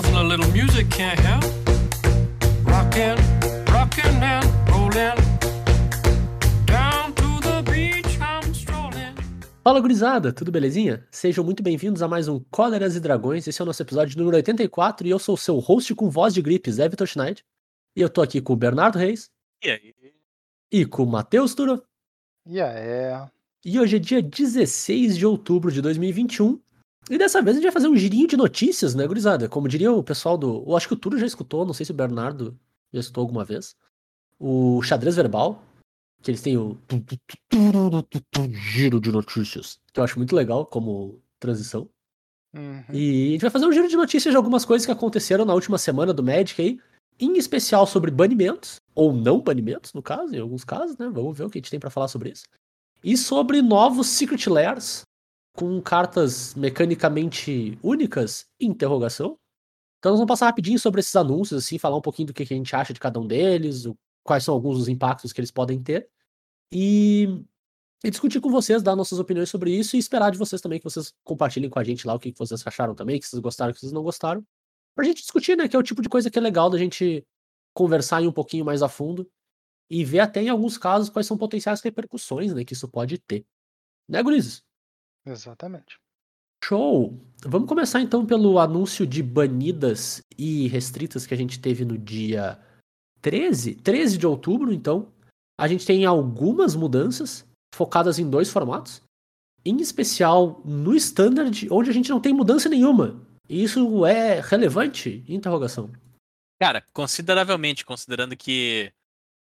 Nothing a little music can't help. Rockin', rockin' and rollin'. Down to the beach I'm strolling. Fala gurizada, tudo belezinha? Sejam muito bem-vindos a mais um Cóleras e Dragões. Esse é o nosso episódio número 84 e eu sou o seu host com voz de gripe, Zé Vitor Schneid. E eu tô aqui com o Bernardo Reis E aí? e com o Matheus Tura. E é. E hoje é dia 16 de outubro de 2021. E dessa vez a gente vai fazer um girinho de notícias, né, gurizada? Como diria o pessoal do. Eu acho que o Turo já escutou, não sei se o Bernardo já escutou alguma vez. O xadrez verbal, que eles têm o. Giro de notícias. Que eu acho muito legal como transição. Uhum. E a gente vai fazer um giro de notícias de algumas coisas que aconteceram na última semana do Magic aí, em especial sobre banimentos, ou não banimentos, no caso, em alguns casos, né? Vamos ver o que a gente tem pra falar sobre isso. E sobre novos Secret Lairs, com cartas mecanicamente únicas, interrogação. Então nós vamos passar rapidinho sobre esses anúncios, assim, falar um pouquinho do que a gente acha de cada um deles, quais são alguns dos impactos que eles podem ter. E e discutir com vocês, dar nossas opiniões sobre isso e esperar de vocês também que vocês compartilhem com a gente lá o que que vocês acharam também, que vocês gostaram, que vocês não gostaram. Pra gente discutir, né? Que é o tipo de coisa que é legal da gente conversar em um pouquinho mais a fundo e ver até em alguns casos quais são potenciais repercussões, né? Que isso pode ter. Né, gurizes? Exatamente. Show! Vamos começar então pelo anúncio de banidas e restritas que a gente teve no dia 13, 13 de outubro, então. A gente tem algumas mudanças focadas em dois formatos. Em especial no Standard, onde a gente não tem mudança nenhuma. E isso é relevante? Interrogação. Cara, consideravelmente, considerando que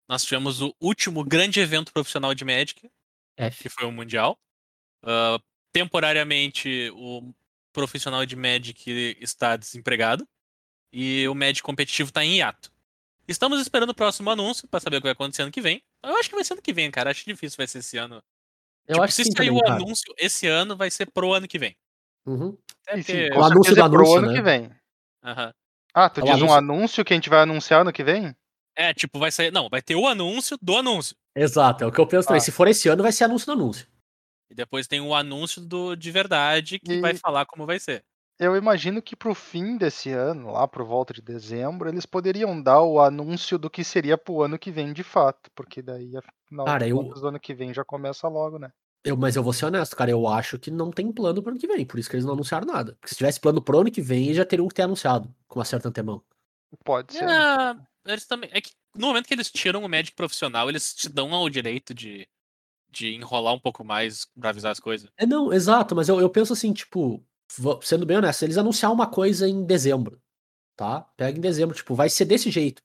nós tivemos o último grande evento profissional de Magic, F. que foi o Mundial. Ah, temporariamente, o profissional de Magic está desempregado. E o Magic competitivo está em hiato. Estamos esperando o próximo anúncio para saber o que vai acontecer ano que vem. Eu acho que vai ser ano que vem, cara. Acho difícil vai ser esse ano. Eu tipo, acho se sair o cara. anúncio esse ano, vai ser pro ano que vem. Uhum. Sim, com O anúncio do é pro anúncio, ano né? que vem. Aham. Ah, tu É diz um anúncio. anúncio que a gente vai anunciar ano que vem? É, tipo, vai sair. Não, vai ter o anúncio do anúncio. Exato, é o que eu penso também. Ah. Se for esse ano, vai ser anúncio do anúncio. E depois tem o anúncio do de verdade que E- vai falar como vai ser. Eu imagino que pro fim desse ano, lá por volta de dezembro, eles poderiam dar o anúncio do que seria pro ano que vem de fato, porque daí, afinal Cara, eu- do ano que vem já começa logo, né? Eu, mas eu vou ser honesto, cara. Eu acho que não tem plano pro ano que vem. Por isso que eles não anunciaram nada. Porque se tivesse plano pro ano que vem, eles já teriam que ter anunciado com uma certa antemão. Pode ser. Ah, eles também. É que no momento que eles tiram o Magic profissional, eles te dão o direito de, de enrolar um pouco mais pra avisar as coisas. É, não, exato, mas eu, eu penso assim, tipo, sendo bem honesto, se eles anunciar uma coisa em dezembro, tá? Pega em dezembro, tipo, vai ser desse jeito.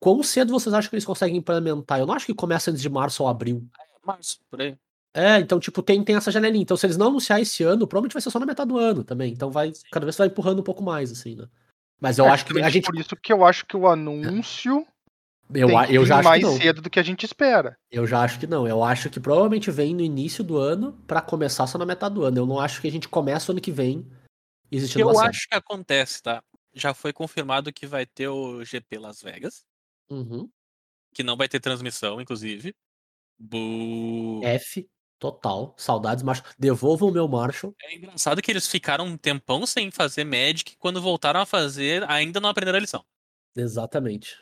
Quão cedo vocês acham que eles conseguem implementar? Eu não acho que começa antes de março ou abril. Março, por aí. É, então, tipo, tem, tem essa janelinha. Então, se eles não anunciar esse ano, provavelmente vai ser só na metade do ano também. Então, vai, cada vez vai empurrando um pouco mais, assim, né? Mas eu É, acho que a gente. Por isso que eu acho que o anúncio Eu, tem eu já acho mais que não. cedo do que a gente espera. Eu já acho que não. Eu acho que provavelmente vem no início do ano pra começar só na metade do ano. Eu não acho que a gente começa o ano que vem existindo que eu uma série. acho que acontece, tá? Já foi confirmado que vai ter o GP Las Vegas, Uhum. que não vai ter transmissão, inclusive. Bu... F, total. Saudades, macho. Devolvam o meu Marshall. É engraçado que eles ficaram um tempão sem fazer Magic, quando voltaram a fazer, ainda não aprenderam a lição. Exatamente.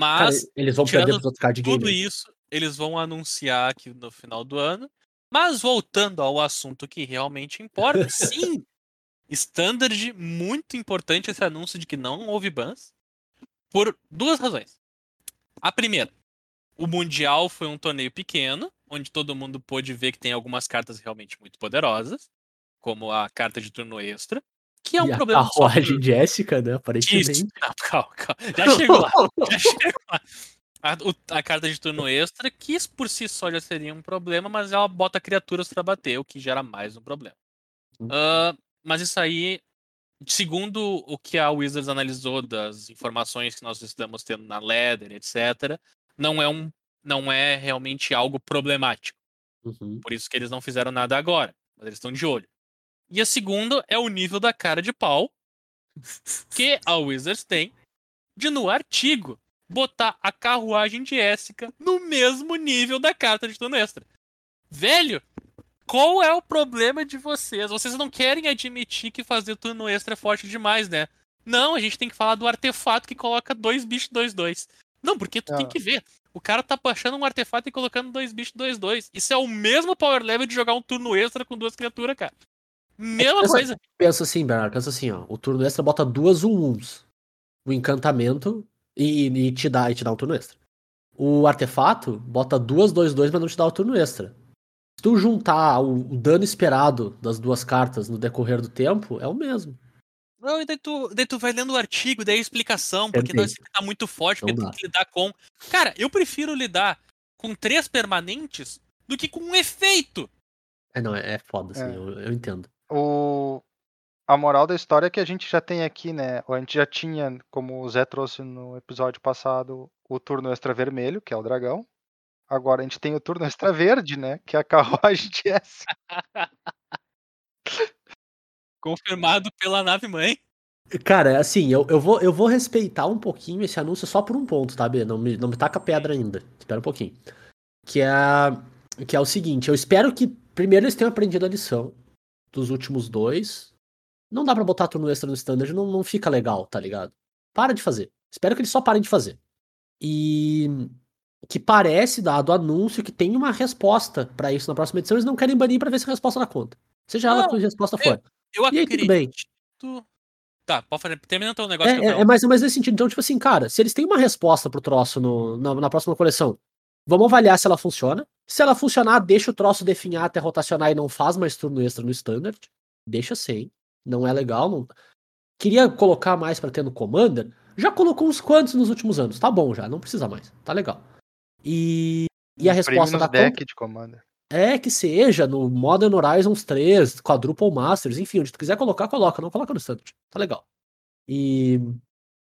Cara, Mas eles vão perder pros outros card tudo isso eles vão anunciar aqui no final do ano. Mas voltando ao assunto que realmente importa, sim, standard muito importante esse anúncio de que não houve bans por duas razões. A primeira, o mundial foi um torneio pequeno, onde todo mundo pôde ver que tem algumas cartas realmente muito poderosas, como a carta de turno extra, que é um e a problema só carruagem por- Jéssica, né? Isso. Aparentemente. Não, calma, calma. Já chegou lá. Já chegou lá. A, a carta de turno extra, que isso por si só já seria um problema, mas ela bota criaturas pra bater, o que gera mais um problema. Ah, mas isso aí, segundo o que a Wizards analisou das informações que nós estamos tendo na Ladder, etc., não é, um, não é realmente algo problemático. Uhum. Por isso que eles não fizeram nada agora, mas eles estão de olho. E a segunda é o nível da cara de pau que a Wizards tem de no artigo botar a carruagem de Jessica no mesmo nível da carta de turno extra. Velho, qual é o problema de vocês? Vocês não querem admitir que fazer turno extra é forte demais, né? Não, a gente tem que falar do artefato que coloca dois bichos 2-2. Não, porque tu tem Ah. que ver. O cara tá baixando um artefato e colocando dois bichos 2-2. Isso é o mesmo power level de jogar um turno extra com duas criaturas, cara. Mesma Pensa- coisa. Pensa assim, Bernardo, pensa assim, ó. O turno extra bota duas 1-1s. O encantamento e, e te dá, e te dá um turno extra. O artefato bota duas 2-2, mas não te dá o turno extra. Se tu juntar o, o dano esperado das duas cartas no decorrer do tempo, é o mesmo. Não, e daí tu, daí tu vai lendo o artigo, daí a explicação, porque nós Perfeito. tá muito forte, porque Não tem que lidar com. Cara, eu prefiro lidar com três permanentes do que com um efeito. É, não, é, é foda, assim, É. eu, eu entendo. O... A moral da história é que a gente já tem aqui, né? A gente já tinha, como o Zé trouxe no episódio passado, o turno extra vermelho, que é o dragão. Agora a gente tem o turno extra verde, né? Que é a carruagem de S. Confirmado pela nave mãe. Cara, assim, eu, eu, vou, eu vou respeitar um pouquinho esse anúncio só por um ponto, tá, B? Não me, não me taca pedra ainda. Espera um pouquinho. Que é, que é o seguinte, eu espero que primeiro eles tenham aprendido a lição dos últimos dois. Não dá pra botar turno extra no standard, não, não fica legal, tá ligado? Para de fazer. Espero que eles só parem de fazer. E que parece, dado o anúncio, que tem uma resposta pra isso na próxima edição, eles não querem banir pra ver se a resposta dá conta. Seja ela Não, que a resposta for. Eu E aí, tudo bem. acredito. Tá, pode fazer. Termina teu negócio que eu É, é, é mais, é mais nesse sentido. Então, tipo assim, cara, se eles têm uma resposta pro troço no, na, na próxima coleção, vamos avaliar se ela funciona. Se ela funcionar, deixa o troço definhar até rotacionar e não faz mais turno extra no standard. Deixa sem. Não é legal. Não... Queria colocar mais pra ter no Commander. Já colocou uns quantos nos últimos anos. Tá bom já, não precisa mais. Tá legal. E, e a resposta da deck de Commander. é que seja no Modern Horizons 3, Quadruple Masters, enfim, onde tu quiser colocar, coloca, não coloca no Standard. Tá legal. E,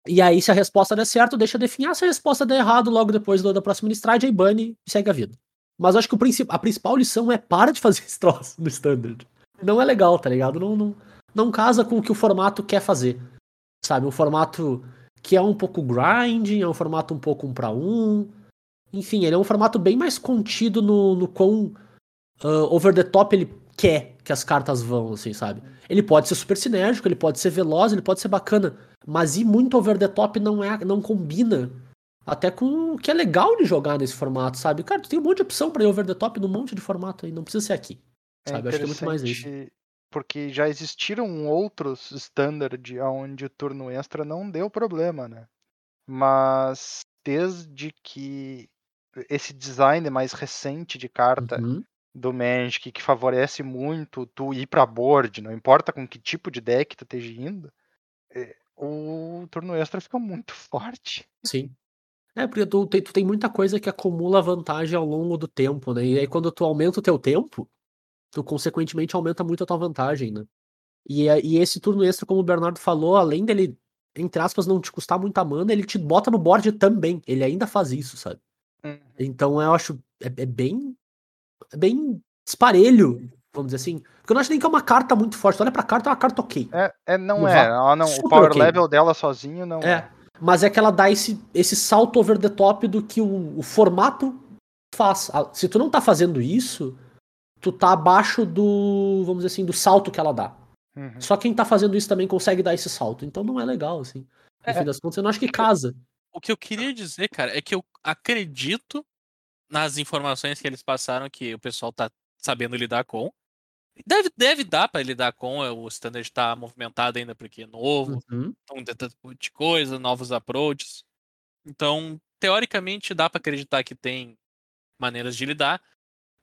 e aí, se a resposta der certo, deixa definhar. Se a resposta der errado, logo depois da próxima stride, aí bane e segue a vida. Mas acho que princip- a principal lição é para de fazer esse troço no Standard. Não é legal, tá ligado? Não, não, não casa com o que o formato quer fazer. Sabe? Um formato que é um pouco grinding, é um formato um pouco um para um. Enfim, ele é um formato bem mais contido no, no quão ah, over the top ele quer que as cartas vão, assim, sabe? Ele pode ser super sinérgico, ele pode ser veloz, ele pode ser bacana, mas ir muito over the top não é, não combina até com o que é legal de jogar nesse formato, sabe? Cara, tu tem um monte de opção pra ir over the top num monte de formato aí, não precisa ser aqui. Sabe? Eu acho que é muito mais isso. Porque já existiram outros standard onde o turno extra não deu problema, né? Mas desde que esse design mais recente de carta Uhum. do Magic que favorece muito tu ir pra board, não importa com que tipo de deck tu esteja indo, é, o turno extra fica muito forte. Sim. É, porque tu tem, tu tem muita coisa que acumula vantagem ao longo do tempo, né? E aí quando tu aumenta o teu tempo, tu consequentemente aumenta muito a tua vantagem, né? E, é- e esse turno extra, como o Bernardo falou, além dele, entre aspas, não te custar muita mana, ele te bota no board também. Ele ainda faz isso, sabe? Então eu acho. É, é bem. É bem esparelho, vamos dizer assim. Porque eu não acho nem que é uma carta muito forte. Tu olha pra carta, é uma carta ok. É, é não No é, ela não, o power ok. level dela sozinho não É. Mas é que ela dá esse, esse salto over the top do que o, o formato faz. Se tu não tá fazendo isso, tu tá abaixo do, vamos dizer assim, do salto que ela dá. Uhum. Só quem tá fazendo isso também consegue dar esse salto. Então não é legal, assim. No É. fim das contas, eu não acho que casa. O que eu queria dizer, cara, é que eu acredito nas informações que eles passaram que o pessoal tá sabendo lidar com. Deve, deve dar pra lidar com, é, o standard tá movimentado ainda porque é novo, Uhum. um tanto de coisa, novos approaches. Então, teoricamente, dá pra acreditar que tem maneiras de lidar.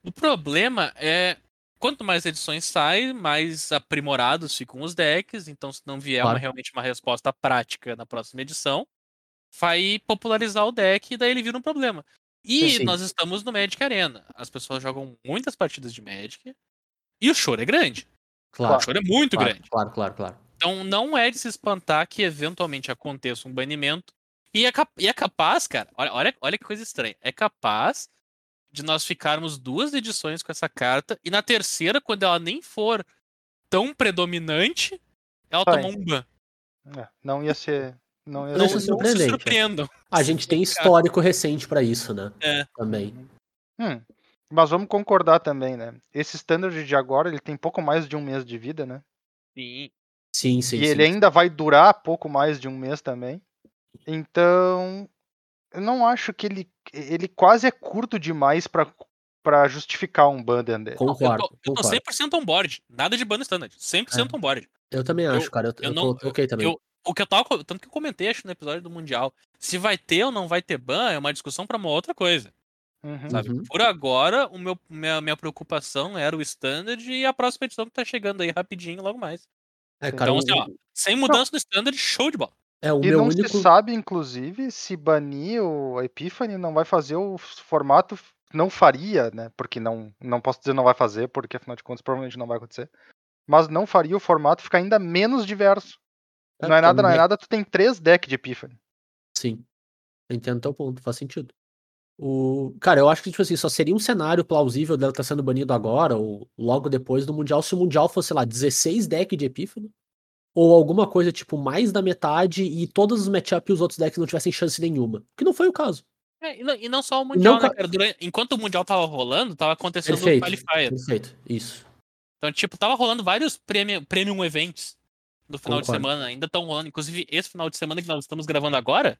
O problema é quanto mais edições saem, mais aprimorados ficam os decks. Então, se não vier uma- Claro. realmente uma resposta prática na próxima edição, vai popularizar o deck e daí ele vira um problema. E Sim. nós estamos no Magic Arena. As pessoas jogam muitas partidas de Magic e o choro é grande. O Claro. choro é muito Claro, grande. claro, claro, claro. Então não é de se espantar que eventualmente aconteça um banimento. E é, cap- e é capaz, cara, olha, olha, olha que coisa estranha. É capaz de nós ficarmos duas edições com essa carta e na terceira, quando ela nem for tão predominante, ela Vai. tomar um ban. É, não ia ser. Não ia Não, ser. não se surpreendente, surpreendam. A gente tem histórico recente pra isso, né? É. Também. Hum, mas vamos concordar também, né? Esse standard de agora, ele tem pouco mais de um mês de vida, né? Sim. Sim, sim, e sim. ele ainda vai durar pouco mais de um mês também. Então, eu não acho que ele. Ele quase é curto demais pra, pra justificar um bundle dele. Concordo, eu tô, eu tô concordo. 100% on board. Nada de ban standard. 100% on board. Eu também Eu- acho, cara. Eu, eu eu não- tô ok também. Eu, o que eu tava. Tanto que eu comentei, acho, no episódio do Mundial. Se vai ter ou não vai ter ban, é uma discussão pra uma outra coisa. Uhum. Sabe? Uhum. Por agora, o meu, minha, minha preocupação era o standard e a próxima edição que tá chegando aí rapidinho logo mais. É, cara, então, assim, ó, sem mudança no standard, show de bola. é o E meu não único. se sabe, inclusive, se banir o Epiphany não vai fazer o formato. Não faria, né? Porque não, não posso dizer não vai fazer, porque afinal de contas provavelmente não vai acontecer. Mas não faria o formato ficar ainda menos diverso. É, não é nada, não é nada, tu tem três decks de Epiphany. Sim. Entendo teu ponto, faz sentido. O... Cara, eu acho que, tipo assim, só seria um cenário plausível dela estar sendo banido agora, ou logo depois do Mundial, se o Mundial fosse, sei lá, 16 decks de Epífano, ou alguma coisa, tipo, mais da metade, e todos os matchups e os outros decks não tivessem chance nenhuma. Que não foi o caso. É, e, não, e não só o Mundial, Não né, ca- cara? Durante- enquanto o Mundial tava rolando, tava acontecendo o Perfeito. Qualifier. Perfeito, isso. Então, tipo, tava rolando vários premium, premium events no final de Concordo. semana. Ainda estão rolando. Inclusive, esse final de semana que nós estamos gravando agora,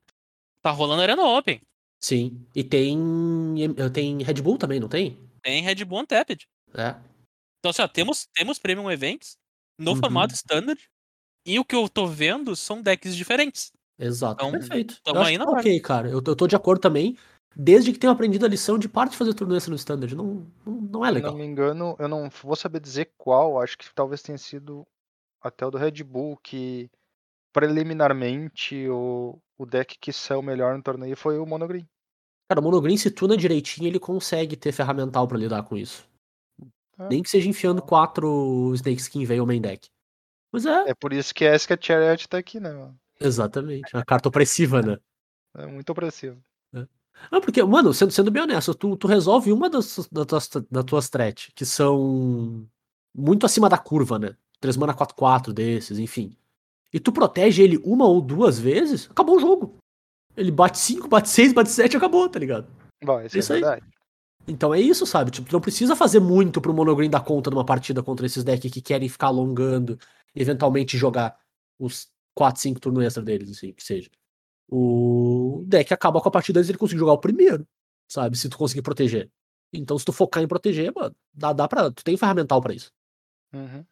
tá rolando Arena Open. Sim. E tem. Tem Red Bull também, não tem? Tem Red Bull Untapped. É. Então, assim, ó, temos, temos premium events no Uhum. formato standard. E o que eu tô vendo são decks diferentes. Exato. Então, Perfeito. tamo aí na tá ok, cara. Eu, tô- eu tô de acordo também. Desde que tenha aprendido a lição de parte de fazer turno extra no standard. Não, não, não é Se legal. não me engano, eu não vou saber dizer qual, acho que talvez tenha sido até o do Red Bull, que preliminarmente o, o deck que saiu melhor no torneio foi o Monogreen. Cara, o Monogreen, se tuna direitinho, ele consegue ter ferramental pra lidar com isso. É. Nem que seja enfiando quatro Snake Skin veio main deck. Mas é, É por isso que a Eska Chariot tá aqui, né, mano? exatamente. A carta opressiva, né? É muito opressivo. Não, porque, mano, sendo, sendo bem honesto, tu, tu resolve uma das, das, tuas, das tuas threat, que são muito acima da curva, né? 3 mana 4-4 desses, enfim. E tu protege ele uma ou duas vezes, acabou o jogo. Ele bate 5, bate 6, bate 7, acabou, tá ligado? Bom, isso, Isso é aí. verdade. Então é isso, sabe? Tipo, tu não precisa fazer muito pro Monogreen dar conta numa partida contra esses decks que querem ficar alongando e eventualmente jogar os 4, 5 turnos extra deles, assim, que seja. O deck acaba com a partida antes ele conseguir jogar o primeiro, sabe? Se tu conseguir proteger. Então, se tu focar em proteger, mano, dá, dá pra. Tu tem ferramental pra isso. Uhum.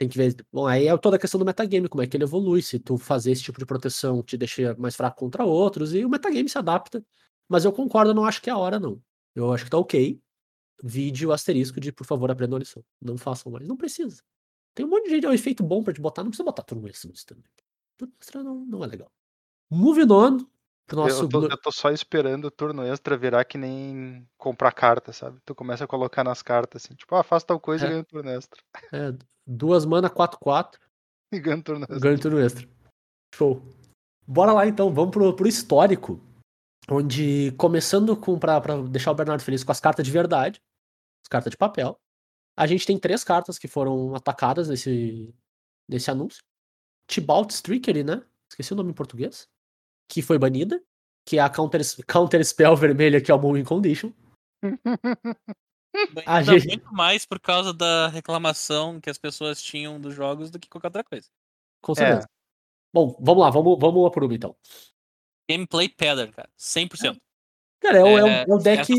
Tem que ver. Bom, aí é toda a questão do metagame, como é que ele evolui. Se tu fazer esse tipo de proteção te deixa mais fraco contra outros, e o metagame se adapta. Mas eu concordo, não acho que é a hora, não. Eu acho que tá ok. Vide o asterisco de, por favor, aprendam a lição. Não façam mais. Não precisa. Tem um monte de gente, é um efeito bom pra te botar. Não precisa botar turno extra no standard. Turno extra não, não é legal. Moving on nosso. eu, tô, eu tô só esperando o turno extra virar que nem comprar carta, sabe? Tu começa a colocar nas cartas assim, tipo, ah, faz tal coisa É. e ganha um turno extra. É, duas mana 4-4. E ganha um turno extra. Ganho turno extra. Show. Bora lá então, vamos pro, pro histórico. Onde, começando com pra, pra deixar o Bernardo feliz com as cartas de verdade, as cartas de papel, a gente tem três cartas que foram atacadas nesse, nesse anúncio. Tibalt Trickery, né? Esqueci o nome em português. Que foi banida. Que é a Counter, counter Spell vermelha, que é o Moving Condition. A gente- muito mais por causa da reclamação que as pessoas tinham dos jogos do que qualquer outra coisa. Com certeza. Bom, vamos lá, vamos, vamos lá por uma então. Gameplay pattern, cara. 100%. Cara, é, o- é o- É, é o deck,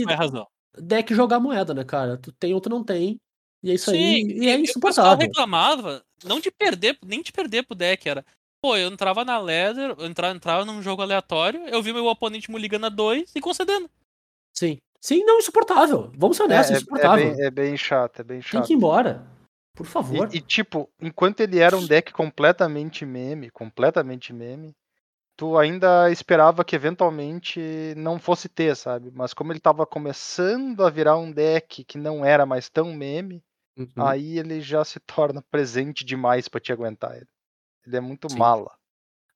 deck jogar moeda, né, cara? Tu tem ou tu não tem. E é isso aí. Sim, E é e pessoal insuportável. reclamava, não de perder, nem de perder pro deck, era. Pô, eu entrava na ladder, eu entrava, entrava num jogo aleatório, eu vi meu oponente me ligando a dois e concedendo. Sim. Sim, não, insuportável. Vamos ser É, honestos, é- é, insuportável. bem, é bem chato, é bem Tem chato. que ir embora. Por favor. E, e, tipo, enquanto ele era um deck completamente meme, completamente meme, tu ainda esperava que eventualmente não fosse ter, sabe? Mas como ele tava começando a virar um deck que não era mais tão meme, Uhum. aí ele já se torna presente demais pra te aguentar ele. Ele é muito Sim. mala.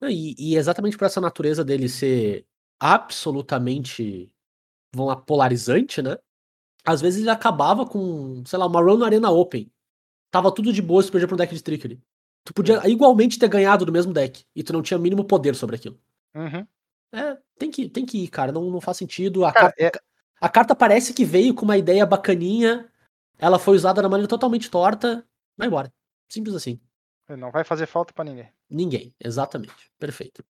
E, e exatamente por essa natureza dele ser absolutamente, lá, polarizante, né? Às vezes ele acabava com, sei lá, uma run no Arena Open. Tava tudo de boa se perdia pra um deck de Trickery. Tu podia igualmente ter ganhado do mesmo deck. E tu não tinha o mínimo poder sobre aquilo. Uhum. É, tem que, tem que ir, cara. Não, não faz sentido. A, Cara, carta, é- a carta parece que veio com uma ideia bacaninha. Ela foi usada da maneira totalmente torta. Vai embora. Simples assim. Não vai fazer falta pra ninguém. Ninguém, exatamente. Perfeito.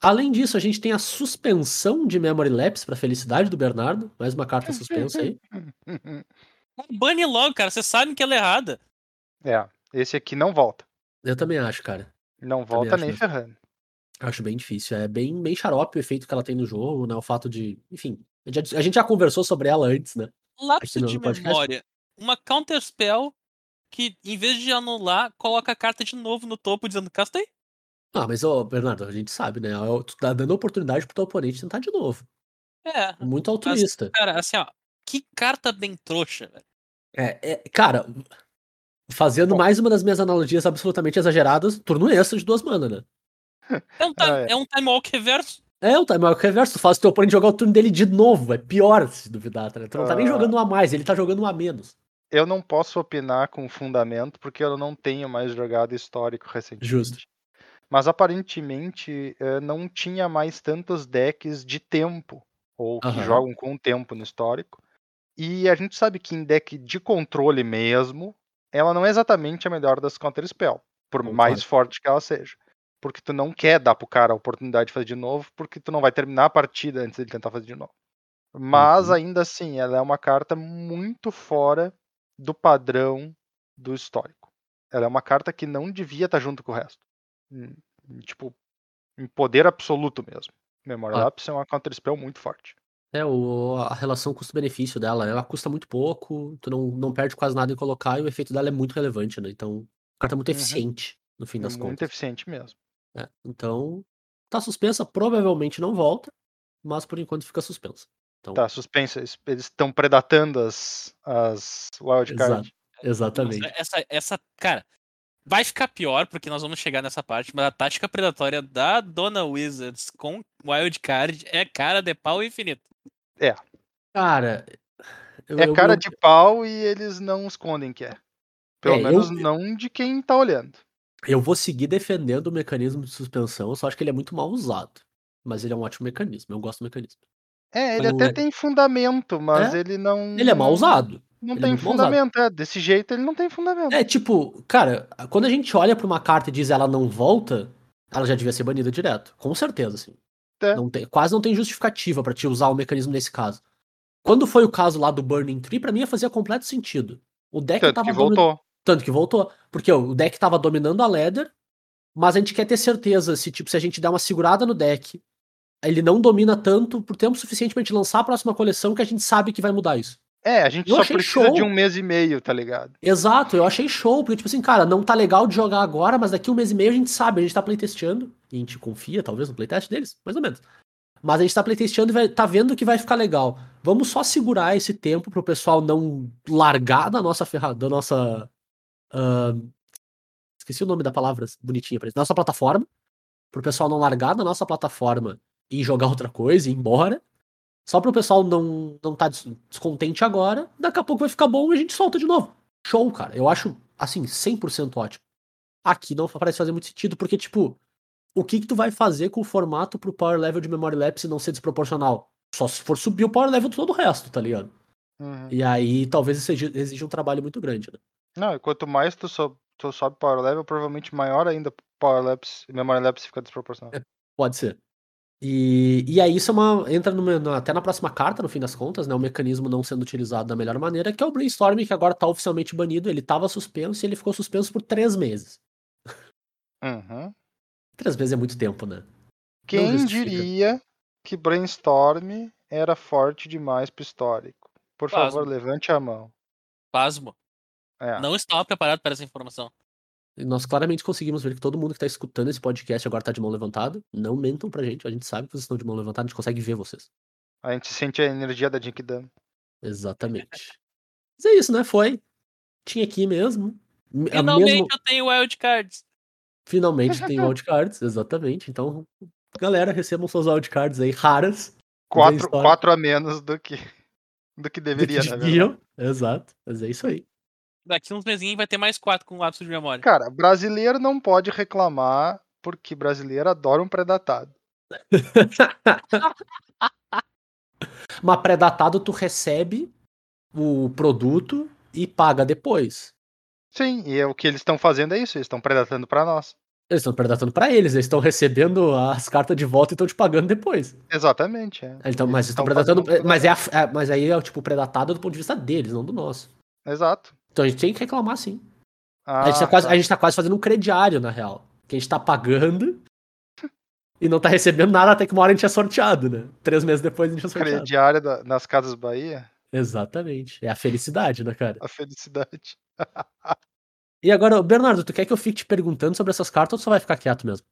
Além disso, a gente tem a suspensão de Memory Lapse para felicidade do Bernardo. Mais uma carta suspensa aí. Bane logo, cara. Você sabe que ela é errada. É, esse aqui não volta. Eu também acho, cara. Não volta acho nem ferrando. Acho bem difícil. É bem, bem xarope o efeito que ela tem no jogo, né? O fato de. Enfim. A gente já, conversou sobre ela antes, né? Lapso de memória. Uma counter spell que, em vez de anular, coloca a carta de novo no topo dizendo castei. Ah, mas, ô, Bernardo, a gente sabe, né? Tu tá dando oportunidade pro teu oponente tentar de novo. É. Muito altruísta. Cara, assim, ó. Que carta bem trouxa, velho. É, é, cara, fazendo Bom. mais uma das minhas analogias absolutamente exageradas, turno extra de duas mana, né? É um, time, Ah, é. é um time walk reverso. É, o time walk reverso, tu faz o teu oponente jogar o turno dele de novo, é pior se duvidar, tá? né? Tu não tá nem Ah. jogando um a mais, ele tá jogando um a menos. Eu não posso opinar com fundamento porque eu não tenho mais jogado histórico recentemente. Justo. Mas aparentemente eh, não tinha mais tantos decks de tempo, ou que Aham. jogam com tempo no histórico. E a gente sabe que em deck de controle mesmo, ela não é exatamente a melhor das Counter Spell, por Concordo. mais forte que ela seja. Porque tu não quer dar pro cara a oportunidade de fazer de novo, porque tu não vai terminar a partida antes dele tentar fazer de novo. Mas Uhum. ainda assim, ela é uma carta muito fora do padrão do histórico. Ela é uma carta que não devia estar junto com o resto. Hum, Tipo, em poder absoluto mesmo. Memory Ah. É uma counter spell muito forte. É, o, a relação custo-benefício dela, ela custa muito pouco, tu não, não perde quase nada em colocar e o efeito dela é muito relevante, né? Então, a carta é muito Uhum. eficiente, no fim É das muito contas. eficiente mesmo. É, então, tá suspensa, provavelmente não volta, mas por enquanto fica suspensa. Então, Tá, suspensa. Eles estão predatando as, as wildcard. exatamente. Essa, essa, cara, vai ficar pior porque nós vamos chegar nessa parte, mas a tática predatória da Dona Wizards com Wildcard é cara de pau infinito. Cara, eu, É eu- cara eu- de pau e eles não escondem que é. Pelo É, eu- menos não de quem tá olhando. eu vou seguir defendendo o mecanismo de suspensão, eu só acho que ele é muito mal usado. Mas ele é um ótimo mecanismo, eu gosto do mecanismo. É, ele Mas até é- tem fundamento, mas É? ele não. Ele é mal usado. Não Ele é tem usado. fundamento, é. Desse jeito ele não tem fundamento. É tipo, cara, quando a gente olha pra uma carta e diz ela não volta, ela já devia ser banida direto. Com certeza, assim. É. Não tem, quase não tem justificativa pra te usar o mecanismo nesse caso. Quando foi o caso lá do Burning Tree, pra mim fazia completo sentido. O deck Tanto tava que domi- voltou. Tanto que voltou. Porque ó, o deck tava dominando a Leather, mas a gente quer ter certeza se, tipo, se a gente der uma segurada no deck, ele não domina tanto por tempo suficiente pra gente lançar a próxima coleção que a gente sabe que vai mudar isso. É, a gente Eu só precisa show. de um mês e meio, tá ligado? Exato, eu achei show, porque, tipo assim, cara, não tá legal de jogar agora, mas daqui um mês e meio a gente sabe, a gente tá playtestando, e a gente confia, talvez, no playtest deles, mais ou menos. Mas a gente tá playtestando e vai, tá vendo que vai ficar legal. Vamos só segurar esse tempo pro pessoal não largar da nossa ferramenta, da nossa. ahn, esqueci o nome da palavra bonitinha pra isso. Da nossa plataforma. Pro pessoal não largar da nossa plataforma e jogar outra coisa e ir embora. Só pro pessoal não, não tá des- descontente agora. Daqui a pouco vai ficar bom e a gente solta de novo. Show, cara. Eu acho, assim, 100% ótimo. Aqui não parece fazer muito sentido, porque, tipo, o que que tu vai fazer com o formato pro power level de memory lapse não ser desproporcional? Só se for subir o power level de todo o resto, tá ligado? Uhum. E aí talvez isso exija, um trabalho muito grande, né? Não, e quanto mais tu, sobe, tu sobe power level, provavelmente maior ainda power lapse, memory lapse fica desproporcional. Pode ser. E, e aí isso é uma, entra numa- na- até na próxima carta, no fim das contas, né? O mecanismo não sendo utilizado da melhor maneira, que é o Brainstorming, que agora tá oficialmente banido. Ele tava suspenso e ele ficou suspenso por três meses. Uhum. Três meses é muito tempo, né? Quem diria que brainstorm era forte demais pro histórico? Por Pasmo. favor, levante a mão. Pasmo. É. Não estava preparado para essa informação. Nós claramente conseguimos ver que todo mundo que tá escutando esse podcast agora tá de mão levantada. Não mentam pra gente, a gente sabe que vocês estão de mão levantada, a gente consegue ver vocês. A gente sente a energia da Jinkidama. Exatamente. Mas é isso, né? Foi. Tinha aqui mesmo. Finalmente mesmo- eu tenho wildcards. Finalmente tem wildcards, exatamente. Então, galera, recebam suas wildcards aí raras. Quatro, quatro a menos do que, do que do deveria, que na verdade. deviam. Exato. Mas é isso aí. Daqui uns mesinhos vai ter mais quatro com lapso de memória. Cara, brasileiro não pode reclamar porque brasileiro adora um predatado. Mas pré-datado tu recebe o produto e paga depois. Sim, e é o que eles estão fazendo é isso, eles estão predatando pra nós. Eles estão predatando pra eles, eles estão recebendo as cartas de volta e estão te pagando depois. Exatamente. É. Então, mas Eles estão tão predatando. Mas, é a- é- mas aí é tipo predatado do ponto de vista deles, não do nosso. Exato. Então a gente tem que reclamar sim. Ah, a, gente tá quase, tá. a gente tá quase fazendo um crediário, na real. Que a gente tá pagando e não tá recebendo nada até que uma hora a gente é sorteado, né? Três meses depois a gente é sorteado. Crediária da- nas Casas Bahia, Exatamente. É a felicidade, né, cara? a felicidade. E agora, Bernardo, tu quer que eu fique te perguntando sobre essas cartas ou tu só vai ficar quieto mesmo?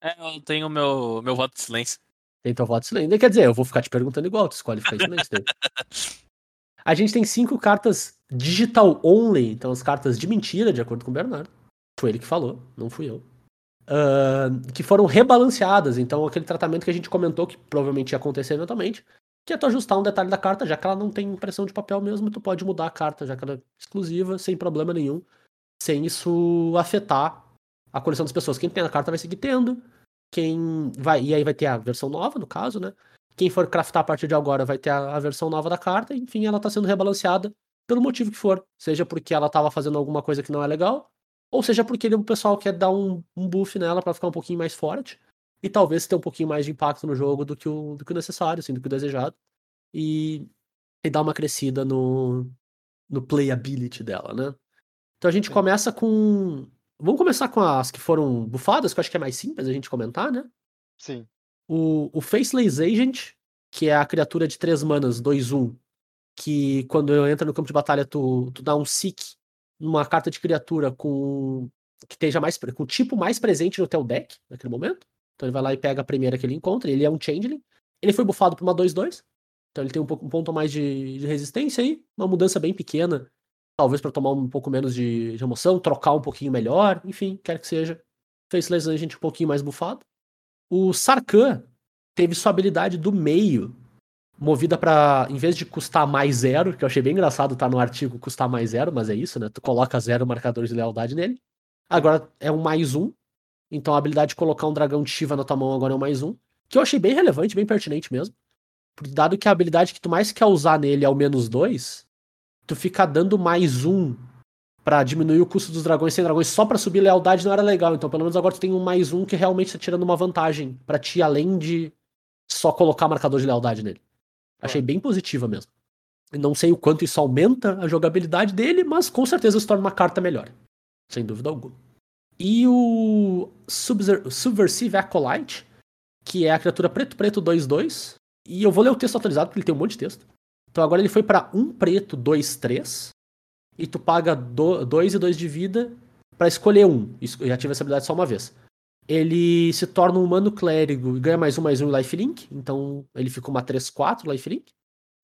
É, eu tenho meu, meu voto de silêncio. Tem teu voto de silêncio. Quer dizer, eu vou ficar te perguntando igual, tu escolhe ficar em silêncio. A gente tem cinco cartas digital only, então as cartas de mentira, de acordo com o Bernardo. Foi ele que falou, não fui eu. Ahn, que foram rebalanceadas, então aquele tratamento que a gente comentou que provavelmente ia acontecer eventualmente, que é tu ajustar um detalhe da carta, já que ela não tem impressão de papel mesmo, tu pode mudar a carta, já que ela é exclusiva, sem problema nenhum, sem isso afetar a coleção das pessoas. Quem tem a carta vai seguir tendo, quem vai. E aí vai ter a versão nova, no caso, né? Quem for craftar a partir de agora vai ter a, a versão nova da carta, enfim, ela tá sendo rebalanceada pelo motivo que for. Seja porque ela tava fazendo alguma coisa que não é legal, ou seja porque ele- o pessoal quer dar um, um buff nela pra ficar um pouquinho mais forte. E talvez ter um pouquinho mais de impacto no jogo do que o, do que o necessário, assim, do que o desejado. E, e dar uma crescida no, no playability dela, né? Então a gente começa com. Vamos começar com as que foram bufadas, que eu acho que é mais simples a gente comentar, né? Sim. O, o Faceless Agent, que é a criatura de 3 manas, 2-1, que quando entra no campo de batalha tu, tu dá um seek numa carta de criatura com que esteja mais com o tipo mais presente no teu deck naquele momento. Então ele vai lá e pega a primeira que ele encontra, ele é um Changeling. Ele foi bufado pra uma 2-2. Então ele tem um, pouco- um ponto a mais de, de resistência aí, uma mudança bem pequena, talvez pra tomar um pouco menos de, de emoção, trocar um pouquinho melhor, enfim, quer que seja. Faceless Agent um pouquinho mais bufado. O Sarkhan teve sua habilidade do meio movida pra, em vez de custar mais zero, que eu achei bem engraçado tá no artigo custar mais zero, mas é isso, né? Tu coloca zero marcadores de lealdade nele. Agora é um mais um. Então a habilidade de colocar um dragão de Shiva na tua mão agora é um mais um. Que eu achei bem relevante, bem pertinente mesmo. Dado que a habilidade que tu mais quer usar nele é o menos dois, tu fica dando mais um pra diminuir o custo dos dragões sem dragões só pra subir lealdade não era legal. Então pelo menos agora tu tem um mais um que realmente tá tirando uma vantagem pra ti, além de só colocar marcador de lealdade nele. Achei bem positiva mesmo. Não sei o quanto isso aumenta a jogabilidade dele, mas com certeza se torna uma carta melhor. Sem dúvida alguma. E o Subversive Acolyte, que é a criatura preto-preto 2-2. E eu vou ler o texto atualizado, porque ele tem um monte de texto. Então agora ele foi pra 1 preto 2-3. E tu paga 2 e 2 de vida pra escolher um. Isso- Eu já tive essa habilidade só uma vez. Ele se torna um humano clérigo e ganha mais um, mais um lifelink. Então ele fica uma 3-4 lifelink.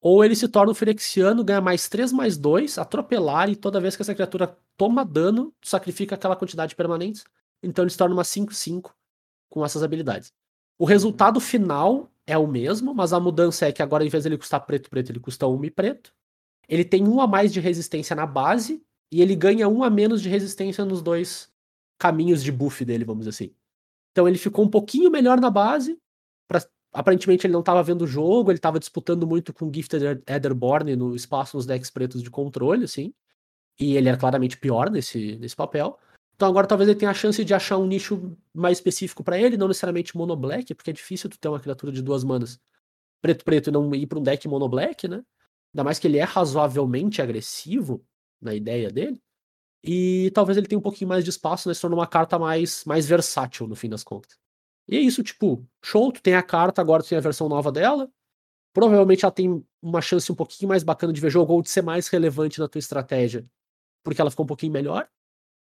Ou ele se torna um Phyrexiano, ganha mais 3, mais 2, atropelar, e toda vez que essa criatura toma dano, tu sacrifica aquela quantidade de permanentes. Então ele se torna uma 5-5 com essas habilidades. O resultado final é o mesmo, mas a mudança é que agora, em vez de ele custar preto, preto, ele custa 1 e preto. Ele tem um a mais de resistência na base, e ele ganha um a menos de resistência nos dois caminhos de buff dele, vamos dizer assim. Então ele ficou um pouquinho melhor na base. pra- aparentemente ele não estava vendo o jogo, ele estava disputando muito com Gifted Etherborn no espaço nos decks pretos de controle, assim. E ele era claramente pior nesse, nesse papel. Então agora talvez ele tenha a chance de achar um nicho mais específico pra ele, não necessariamente mono black, porque é difícil tu ter uma criatura de duas manas preto preto e não ir pra um deck mono black, né? Ainda mais que ele é razoavelmente agressivo na ideia dele. E talvez ele tenha um pouquinho mais de espaço, né? Se torna uma carta mais, mais versátil, no fim das contas. E é isso, tipo, show, tu tem a carta, agora tu tem a versão nova dela. Provavelmente ela tem uma chance um pouquinho mais bacana de ver jogo ou de ser mais relevante na tua estratégia, porque ela ficou um pouquinho melhor.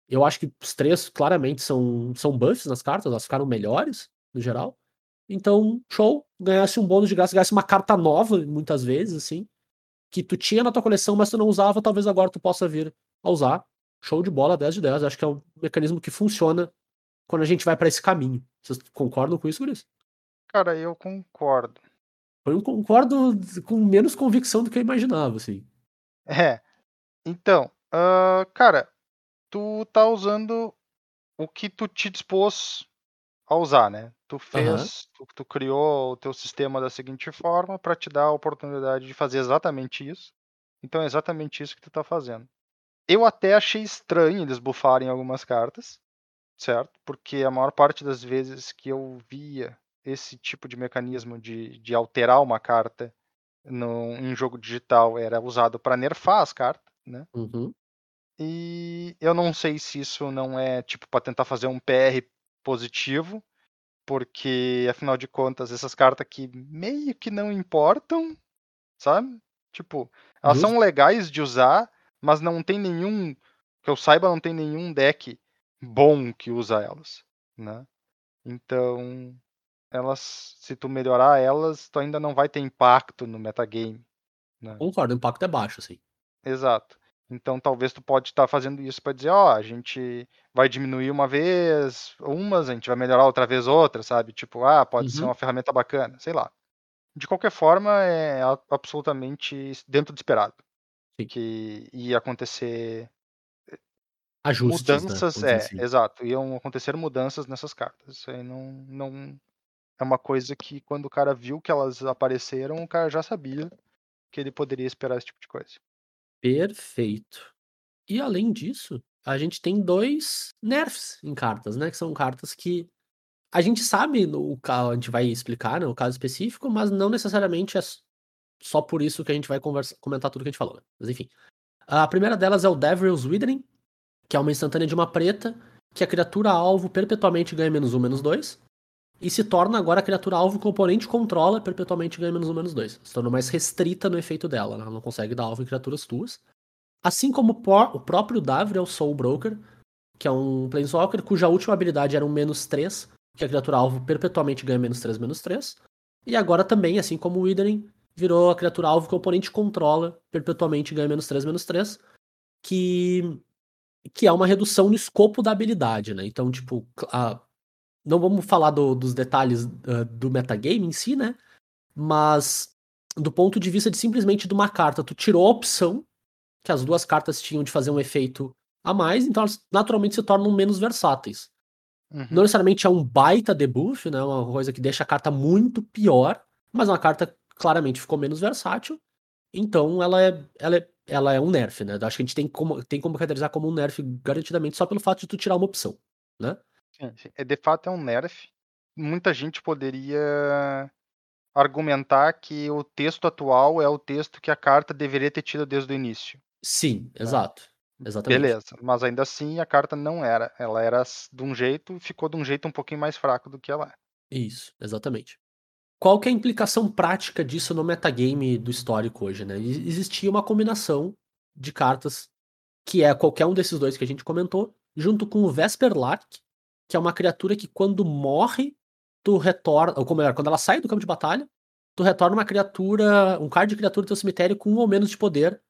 Eu acho que os três claramente são, são buffs nas cartas, elas ficaram melhores, no geral. Então, show, ganhasse um bônus de graça, ganhasse uma carta nova, muitas vezes, assim, que tu tinha na tua coleção, mas tu não usava, talvez agora tu possa vir a usar. Show de bola, 10 de 10. Acho que é um mecanismo que funciona quando a gente vai pra esse caminho. Vocês concordam com isso, Guris? Cara, eu concordo. Eu concordo com menos convicção do que eu imaginava, assim. É. Então, ah, cara, tu tá usando o que tu te dispôs a usar, né? Tu fez, tu, tu criou o teu sistema da seguinte forma para te dar a oportunidade de fazer exatamente isso. Então é exatamente isso que tu tá fazendo. Eu até achei estranho eles bufarem algumas cartas, certo? Porque a maior parte das vezes que eu via esse tipo de mecanismo de, de alterar uma carta no, em jogo digital era usado para nerfar as cartas, né? Uhum. E eu não sei se isso não é tipo para tentar fazer um PR positivo, porque afinal de contas essas cartas aqui meio que não importam, sabe? Tipo, elas Justo. são legais de usar, mas não tem nenhum que eu saiba não tem nenhum deck bom que usa elas, né? Então, elas se tu melhorar elas, tu ainda não vai ter impacto no metagame, né? Concordo, o impacto é baixo, assim. Exato. Então talvez tu pode estar fazendo isso para dizer, ó, a gente vai diminuir uma vez umas, a gente vai melhorar outra vez outra, sabe? Tipo, ah, pode ser Uhum. uma ferramenta bacana, sei lá. De qualquer forma, é absolutamente dentro do esperado. Sim. Que ia acontecer Ajustes, né? mudanças, dizer é, assim. exato, iam acontecer mudanças nessas cartas. Isso aí não, não é uma coisa que quando o cara viu que elas apareceram, o cara já sabia que ele poderia esperar esse tipo de coisa. Perfeito. E além disso, a gente tem dois nerfs em cartas, né? Que são cartas que a gente sabe, no a gente vai explicar no caso específico, mas não necessariamente é só por isso que a gente vai conversa- comentar tudo que a gente falou. né? Mas enfim. A primeira delas é o Devil's Withering, que é uma instantânea de uma preta, que a criatura alvo perpetuamente ganha menos um, menos dois. E se torna agora a criatura alvo que o oponente controla perpetuamente ganha menos um, menos dois. Se torna mais restrita no efeito dela, né? ela não consegue dar alvo em criaturas tuas. Assim como o por- o próprio Davriel Soul Broker, que é um Planeswalker cuja última habilidade era um menos 3, que a criatura alvo perpetuamente ganha menos 3, menos 3. E agora também, assim como o Withering, virou a criatura alvo que o oponente controla, perpetuamente ganha menos 3, menos 3, que, que é uma redução no escopo da habilidade, né? Então, tipo, a- não vamos falar do- dos detalhes ah, do metagame em si, né? Mas do ponto de vista de simplesmente de uma carta, tu tirou a opção que as duas cartas tinham de fazer um efeito a mais, então elas naturalmente se tornam menos versáteis. Uhum. Não necessariamente é um baita debuff, né? Uma coisa que deixa a carta muito pior, mas uma carta claramente ficou menos versátil. Então ela é, ela é, ela é um nerf, né? Acho que a gente tem como, tem como caracterizar como um nerf garantidamente só pelo fato de tu tirar uma opção, né? É, de fato é um nerf. Muita gente poderia argumentar que o texto atual é o texto que a carta deveria ter tido desde o início. Sim, exato. Exatamente. Beleza, mas ainda assim a carta não era. Ela era de um jeito e ficou de um jeito um pouquinho mais fraco do que ela é. Isso, exatamente. Qual que é a implicação prática disso no metagame do histórico hoje, né? Existia uma combinação de cartas que é qualquer um desses dois que a gente comentou, junto com o Vesperlark, que é uma criatura que quando morre, tu retorna, ou melhor, quando ela sai do campo de batalha, tu retorna uma criatura, um card de criatura do teu cemitério com um ou menos de poder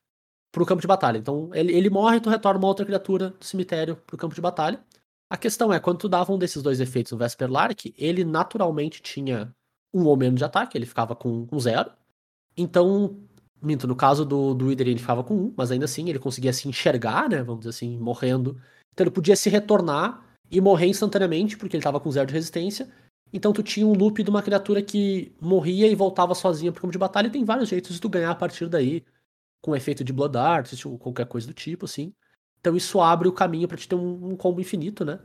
pro campo de batalha. Então, ele, ele morre e tu retorna uma outra criatura do cemitério pro campo de batalha. A questão é, quando tu dava um desses dois efeitos no Vesperlark, ele naturalmente tinha um ou menos de ataque, ele ficava com, com zero. Então, minto, no caso do, do Wither ele ficava com um, mas ainda assim ele conseguia se enxergar, né, vamos dizer assim, morrendo. Então ele podia se retornar e morrer instantaneamente, porque ele tava com zero de resistência. Então tu tinha um loop de uma criatura que morria e voltava sozinha pro campo de batalha, e tem vários jeitos de tu ganhar a partir daí, com efeito de Blood Art, ou qualquer coisa do tipo, assim. Então isso abre o caminho pra te ter um, um combo infinito, né?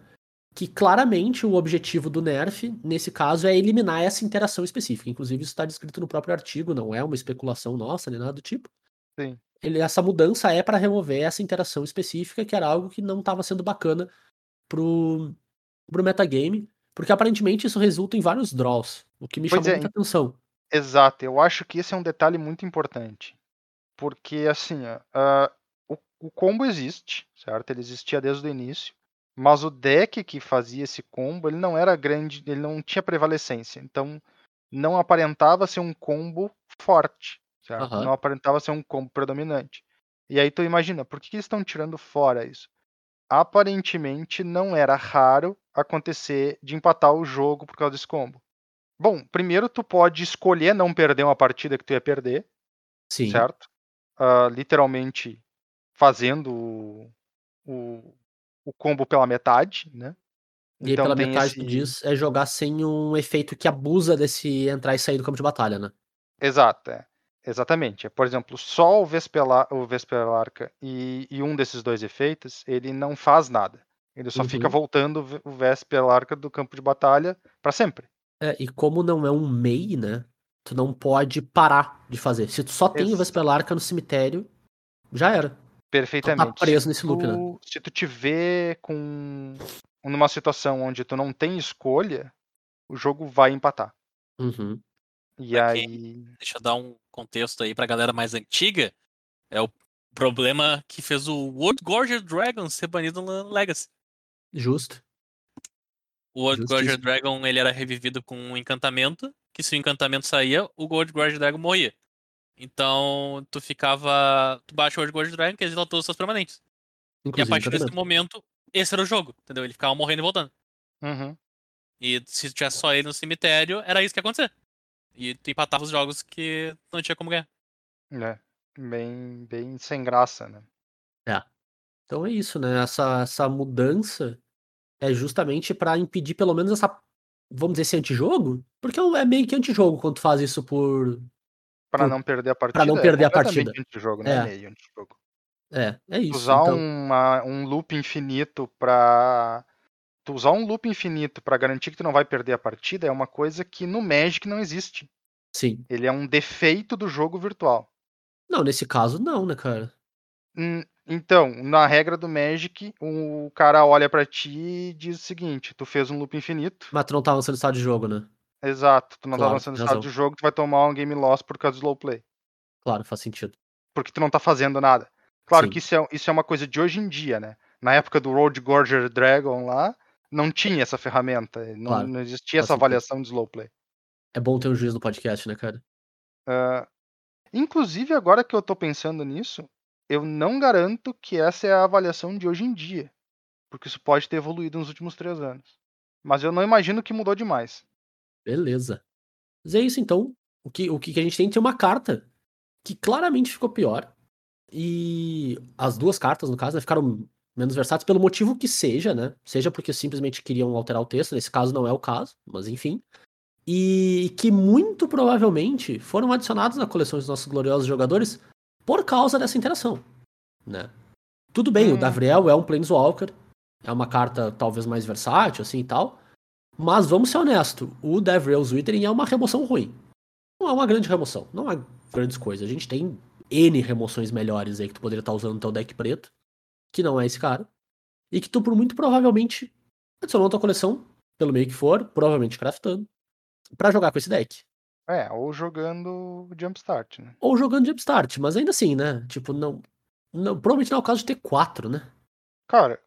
Que claramente o objetivo do nerf, nesse caso, é eliminar essa interação específica. Inclusive, isso está descrito no próprio artigo, não é uma especulação nossa, nem nada do tipo. Sim. Ele, essa mudança é para remover essa interação específica, que era algo que não estava sendo bacana pro, pro metagame, porque aparentemente isso resulta em vários draws, o que me Pois chamou é, muita atenção. Exato, eu acho que esse é um detalhe muito importante. Porque, assim, ah, o, o combo existe, certo? Ele existia desde o início. Mas o deck que fazia esse combo, ele não era grande, ele não tinha prevalecência. Então, não aparentava ser um combo forte? Aham. Não aparentava ser um combo predominante. E aí tu imagina, por que que eles estão tirando fora isso? Aparentemente não era raro acontecer de empatar o jogo por causa desse combo. Bom, primeiro tu pode escolher não perder uma partida que tu ia perder, Sim. certo? Ah, literalmente fazendo o, o, o combo pela metade, né? E aí, pela metade, tu esse- diz, é jogar sem um efeito que abusa desse entrar e sair do campo de batalha, né? Exato, é. Exatamente. Por exemplo, só o, Vespela, o Vespelarca e, e um desses dois efeitos, ele não faz nada. Ele só fica Uhum. voltando o Ve- o Vespelarca do campo de batalha pra sempre. É, e como não é um MEI, né? Tu não pode parar de fazer. Se tu só tem o Ex- Vespelarca no cemitério, já era. Tu Perfeitamente. tá preso se nesse loop, né? tu, se tu te vê com numa situação onde tu não tem escolha, o jogo vai empatar. Uhum. E Pra quem- aí, Deixa eu dar um contexto aí pra galera mais antiga. É o problema que fez o World Gorger Dragon ser banido no Legacy. Justo. O World Gorger. Dragon ele era revivido com um encantamento, que se o encantamento saía, o World Gorger Dragon morria. Então, tu ficava. Tu baixa o World Gorger Dragon, que exila todos os seus permanentes. e a Inclusive, partir desse momento, esse era o jogo, entendeu? Ele ficava morrendo e voltando. uhum, E se tivesse só ele no cemitério, era isso que ia acontecer. E tu empatava os jogos que não tinha como ganhar. né? Bem, bem sem graça, né? Então é isso, né? Essa, essa mudança é justamente pra impedir pelo menos essa, vamos dizer, esse antijogo, porque é é meio que antijogo quando tu faz isso por. Pra Por- não perder a partida. não perder é a partida. Antijogo, não É. é meio antijogo. É, é isso. usar então, uma- um loop infinito pra. Tu usar um loop infinito pra garantir que tu não vai perder a partida é uma coisa que no Magic não existe. sim. Ele é um defeito do jogo virtual. Não, nesse caso, não, né, cara? Hum, Então, na regra do Magic, o cara olha pra ti e diz o seguinte: tu fez um loop infinito. Mas tu não tá lançando estado de jogo, né? Exato, tu não Claro, tá lançando tem estado de jogo, tu vai tomar um game loss por causa do slow play. Claro, faz sentido. Porque tu não tá fazendo nada. Claro Sim. que isso é, isso é uma coisa de hoje em dia, né? Na época do Road Gorger Dragon lá, não tinha essa ferramenta. Não, Claro, não existia essa avaliação de slow play. É bom ter um juiz no podcast, né, cara? Ah, inclusive, agora que eu tô pensando nisso, eu não garanto que essa é a avaliação de hoje em dia. Porque isso pode ter evoluído nos últimos três anos. Mas eu não imagino que mudou demais. Beleza. Mas é isso, então. O que, o que a gente tem tem uma carta que claramente ficou pior. E as duas cartas, no caso, né, ficaram menos versáteis pelo motivo que seja, né? Seja porque simplesmente queriam alterar o texto, nesse caso não é o caso, mas enfim. E que muito provavelmente foram adicionados na coleção dos nossos gloriosos jogadores por causa dessa interação, né? Tudo bem, o Hum. Davriel é um Planeswalker, é uma carta talvez mais versátil, assim e tal. Mas vamos ser honestos, o Davriel's Withering é uma remoção ruim. Não é uma grande remoção, não é grandes coisas. A gente tem N remoções melhores aí que tu poderia estar usando no teu deck preto, que não é esse cara. E que tu, por muito provavelmente, adicionou na tua coleção, pelo meio que for, provavelmente craftando, pra jogar com esse deck. É, ou jogando Jumpstart, né? Ou jogando Jumpstart, mas ainda assim, né? Tipo, não. não provavelmente não é o caso de ter quatro, né? Cara,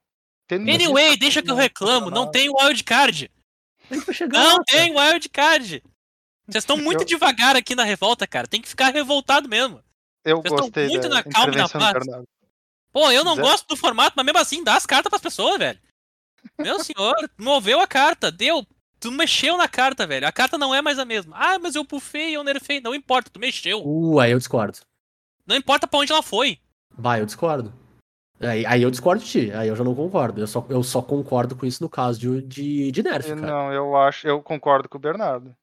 tendo Anyway, deixa que eu reclamo, não tem wildcard. A Não tem wildcard. Vocês estão muito Eu- devagar aqui na revolta, cara. Tem que ficar revoltado mesmo. Eu Vocês gostei muito da na calma e na paz. Pô, eu não Zé- gosto do formato, mas mesmo assim, dá as cartas pras pessoas, velho. Meu senhor, moveu a carta, deu. Tu mexeu na carta, velho. A carta não é mais a mesma. Ah, mas eu buffei, eu nerfei. Não importa, tu mexeu. Uh, aí eu discordo. Não importa pra onde ela foi. Vai, eu discordo. Aí, aí eu discordo de ti, aí eu já não concordo. Eu só, eu só concordo com isso no caso de, de, de nerf, cara. Não, eu acho, eu concordo com o Bernardo.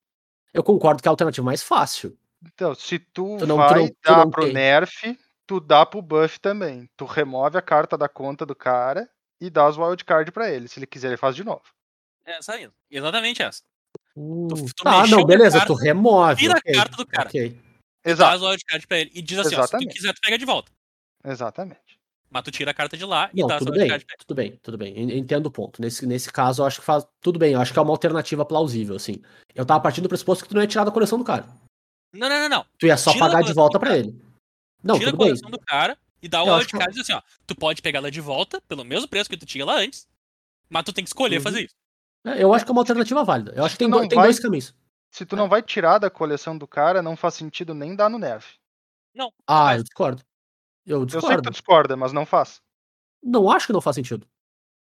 Eu concordo que é a alternativa mais fácil. Então, se tu, Tu não- tu vai não- tu dar não pro tem. nerf, tu dá pro buff também. Tu remove a carta da conta do cara e dá os wildcard pra ele. Se ele quiser, ele faz de novo. É essa aí. Exatamente essa. Uh, tu tá, mexeu não, beleza, carta, tu remove. tira a ok, carta do cara. Ok. Dá Exato, as wildcard pra ele. E diz assim, ó, se tu quiser, tu pega de volta. exatamente. Mas tu tira a carta de lá e Não, dá as tudo bem, wildcard pra ele. tudo bem, tudo bem. En- Entendo o ponto. Nesse, nesse caso, eu acho que faz. Tudo bem, eu acho que é uma alternativa plausível, assim. Eu tava partindo do pressuposto que tu não ia tirar da coleção do cara. Não, não, não, não. Tu ia só Tira pagar de volta cara. ele. Não, tira a tudo bem. coleção do cara e dá o Eu acho que- wildcard e diz assim, ó. Tu pode pegar ela de volta pelo mesmo preço que tu tinha lá antes, mas tu tem que escolher Uhum. fazer isso. É, Eu acho que é uma alternativa válida. Eu acho que tem, Tu não do- tem vai- dois caminhos. Se tu não vai tirar da coleção do cara, não faz sentido nem dar no nerf. Não. Ah, eu discordo. Eu Eu sei que discordo. tu discorda, mas não faz. Não acho que não faz sentido.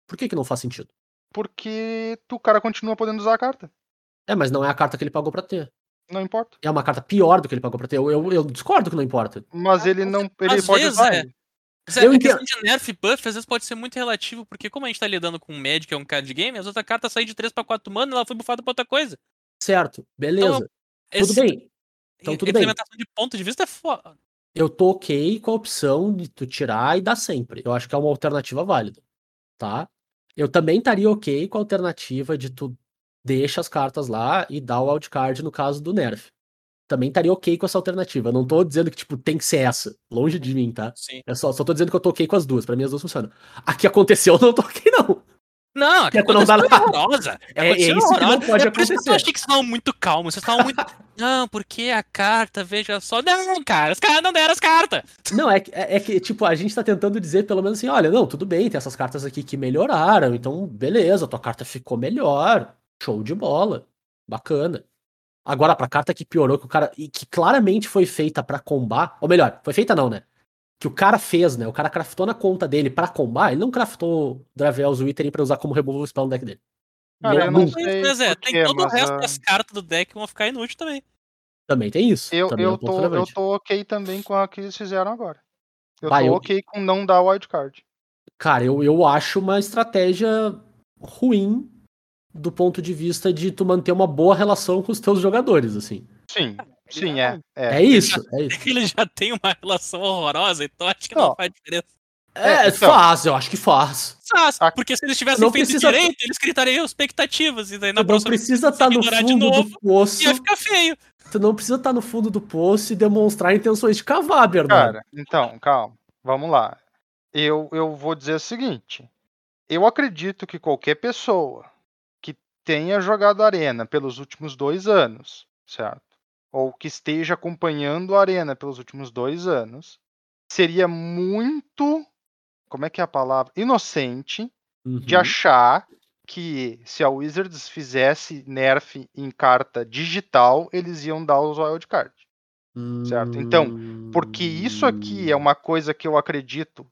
Por que, que não faz sentido? Porque tu, o cara continua podendo usar a carta. É, mas não é a carta que ele pagou pra ter. Não importa. É uma carta pior do que ele pagou pra ter. Eu, eu, eu discordo que não importa. Mas ele não. vezes- Ele às pode vezes usar. é. Zé, Eu a entendo. questão de nerf e buff às vezes pode ser muito relativo, porque como a gente tá lidando com um Magic, que é um card game, às vezes a carta sai de 3 pra 4 mana e ela foi bufada pra outra coisa. Certo, beleza. Esse- Tudo bem. Então, tudo bem. implementação de ponto de vista é foda. Eu tô ok com a opção de tu tirar e dar sempre. Eu acho que é uma alternativa válida, tá? Eu também estaria ok com a alternativa de tu deixa as cartas lá e dá o wildcard no caso do nerf. Também estaria ok com essa alternativa. Eu não tô dizendo que, tipo, tem que ser essa. Longe de mim, tá? Sim. Eu só, só tô dizendo que eu tô ok com as duas. Pra mim, as duas funcionam. A que aconteceu, eu não tô ok, não. Não, a Que é não dá aconteceu nada. horrorosa. É- é Aconteceu isso que não pode é por isso que eu acontecer. achei que vocês estavam muito calmos. Vocês estavam muito. Não, porque a carta, veja só. Não, cara, os caras não deram as cartas. Não, é, que- é, é que, tipo, a gente tá tentando dizer pelo menos assim, olha, não, tudo bem, tem essas cartas aqui que melhoraram, então, beleza, tua carta ficou melhor, show de bola, bacana. Agora, pra carta que piorou, que o cara, e que claramente foi feita pra combar, ou melhor, foi feita não, né? Que o cara fez, né? O cara craftou na conta dele pra combar, ele não craftou Dravel's Withering pra usar como removal spell no deck dele. Cara, Não- eu não não- sei Mas é, tem quê, todo o resto ah, das cartas do deck que vão ficar inúteis também. Também tem isso. Eu, é eu, tô, eu tô ok também com a que eles fizeram agora. Eu Vai, tô eu- ok com não dar wildcard. Cara, eu, eu acho uma estratégia ruim do ponto de vista de tu manter uma boa relação com os teus jogadores, assim. Sim, sim, não- é. É, É isso, é isso. Ele já tem uma relação horrorosa, então acho que Não. não faz diferença. É, então. faz, eu acho que faz. Faz, A- Porque se eles tivessem Não feito precisa- direito, eles gritariam expectativas. E daí na Tu não próxima precisa estar no ignorar de fundo novo, do poço. ia ficar feio. Tu não precisa estar no fundo do poço e demonstrar intenções de cavar, Bernardo. Cara, então, calma. Vamos lá. Eu, eu vou dizer o seguinte. Eu acredito que qualquer pessoa tenha jogado Arena pelos últimos dois anos, certo? Ou que esteja acompanhando a Arena pelos últimos dois anos, seria muito. Como é que é a palavra? Inocente de Uhum. achar que se a Wizards fizesse nerf em carta digital, eles iam dar os wildcard. certo. Então, Porque isso aqui é uma coisa que eu acredito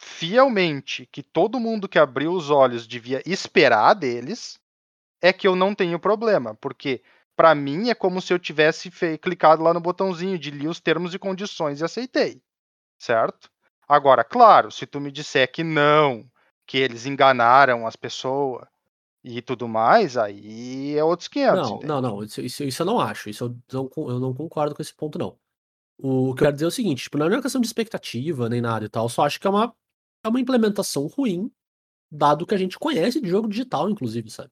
fielmente que todo mundo que abriu os olhos devia esperar deles, é que eu não tenho problema, porque para mim é como se eu tivesse clicado lá no botãozinho de li os termos e condições e aceitei, certo? Agora, claro, se tu me disser que não, que eles enganaram as pessoas e tudo mais, aí é outros 500. Não, entende? não, não. Isso, isso, isso eu não acho. Isso eu não, eu não concordo com esse ponto, não. O que eu quero dizer é o seguinte: tipo, não é uma questão de expectativa nem nada e tal. Eu só acho que é uma, é uma implementação ruim, dado que a gente conhece de jogo digital, inclusive, sabe?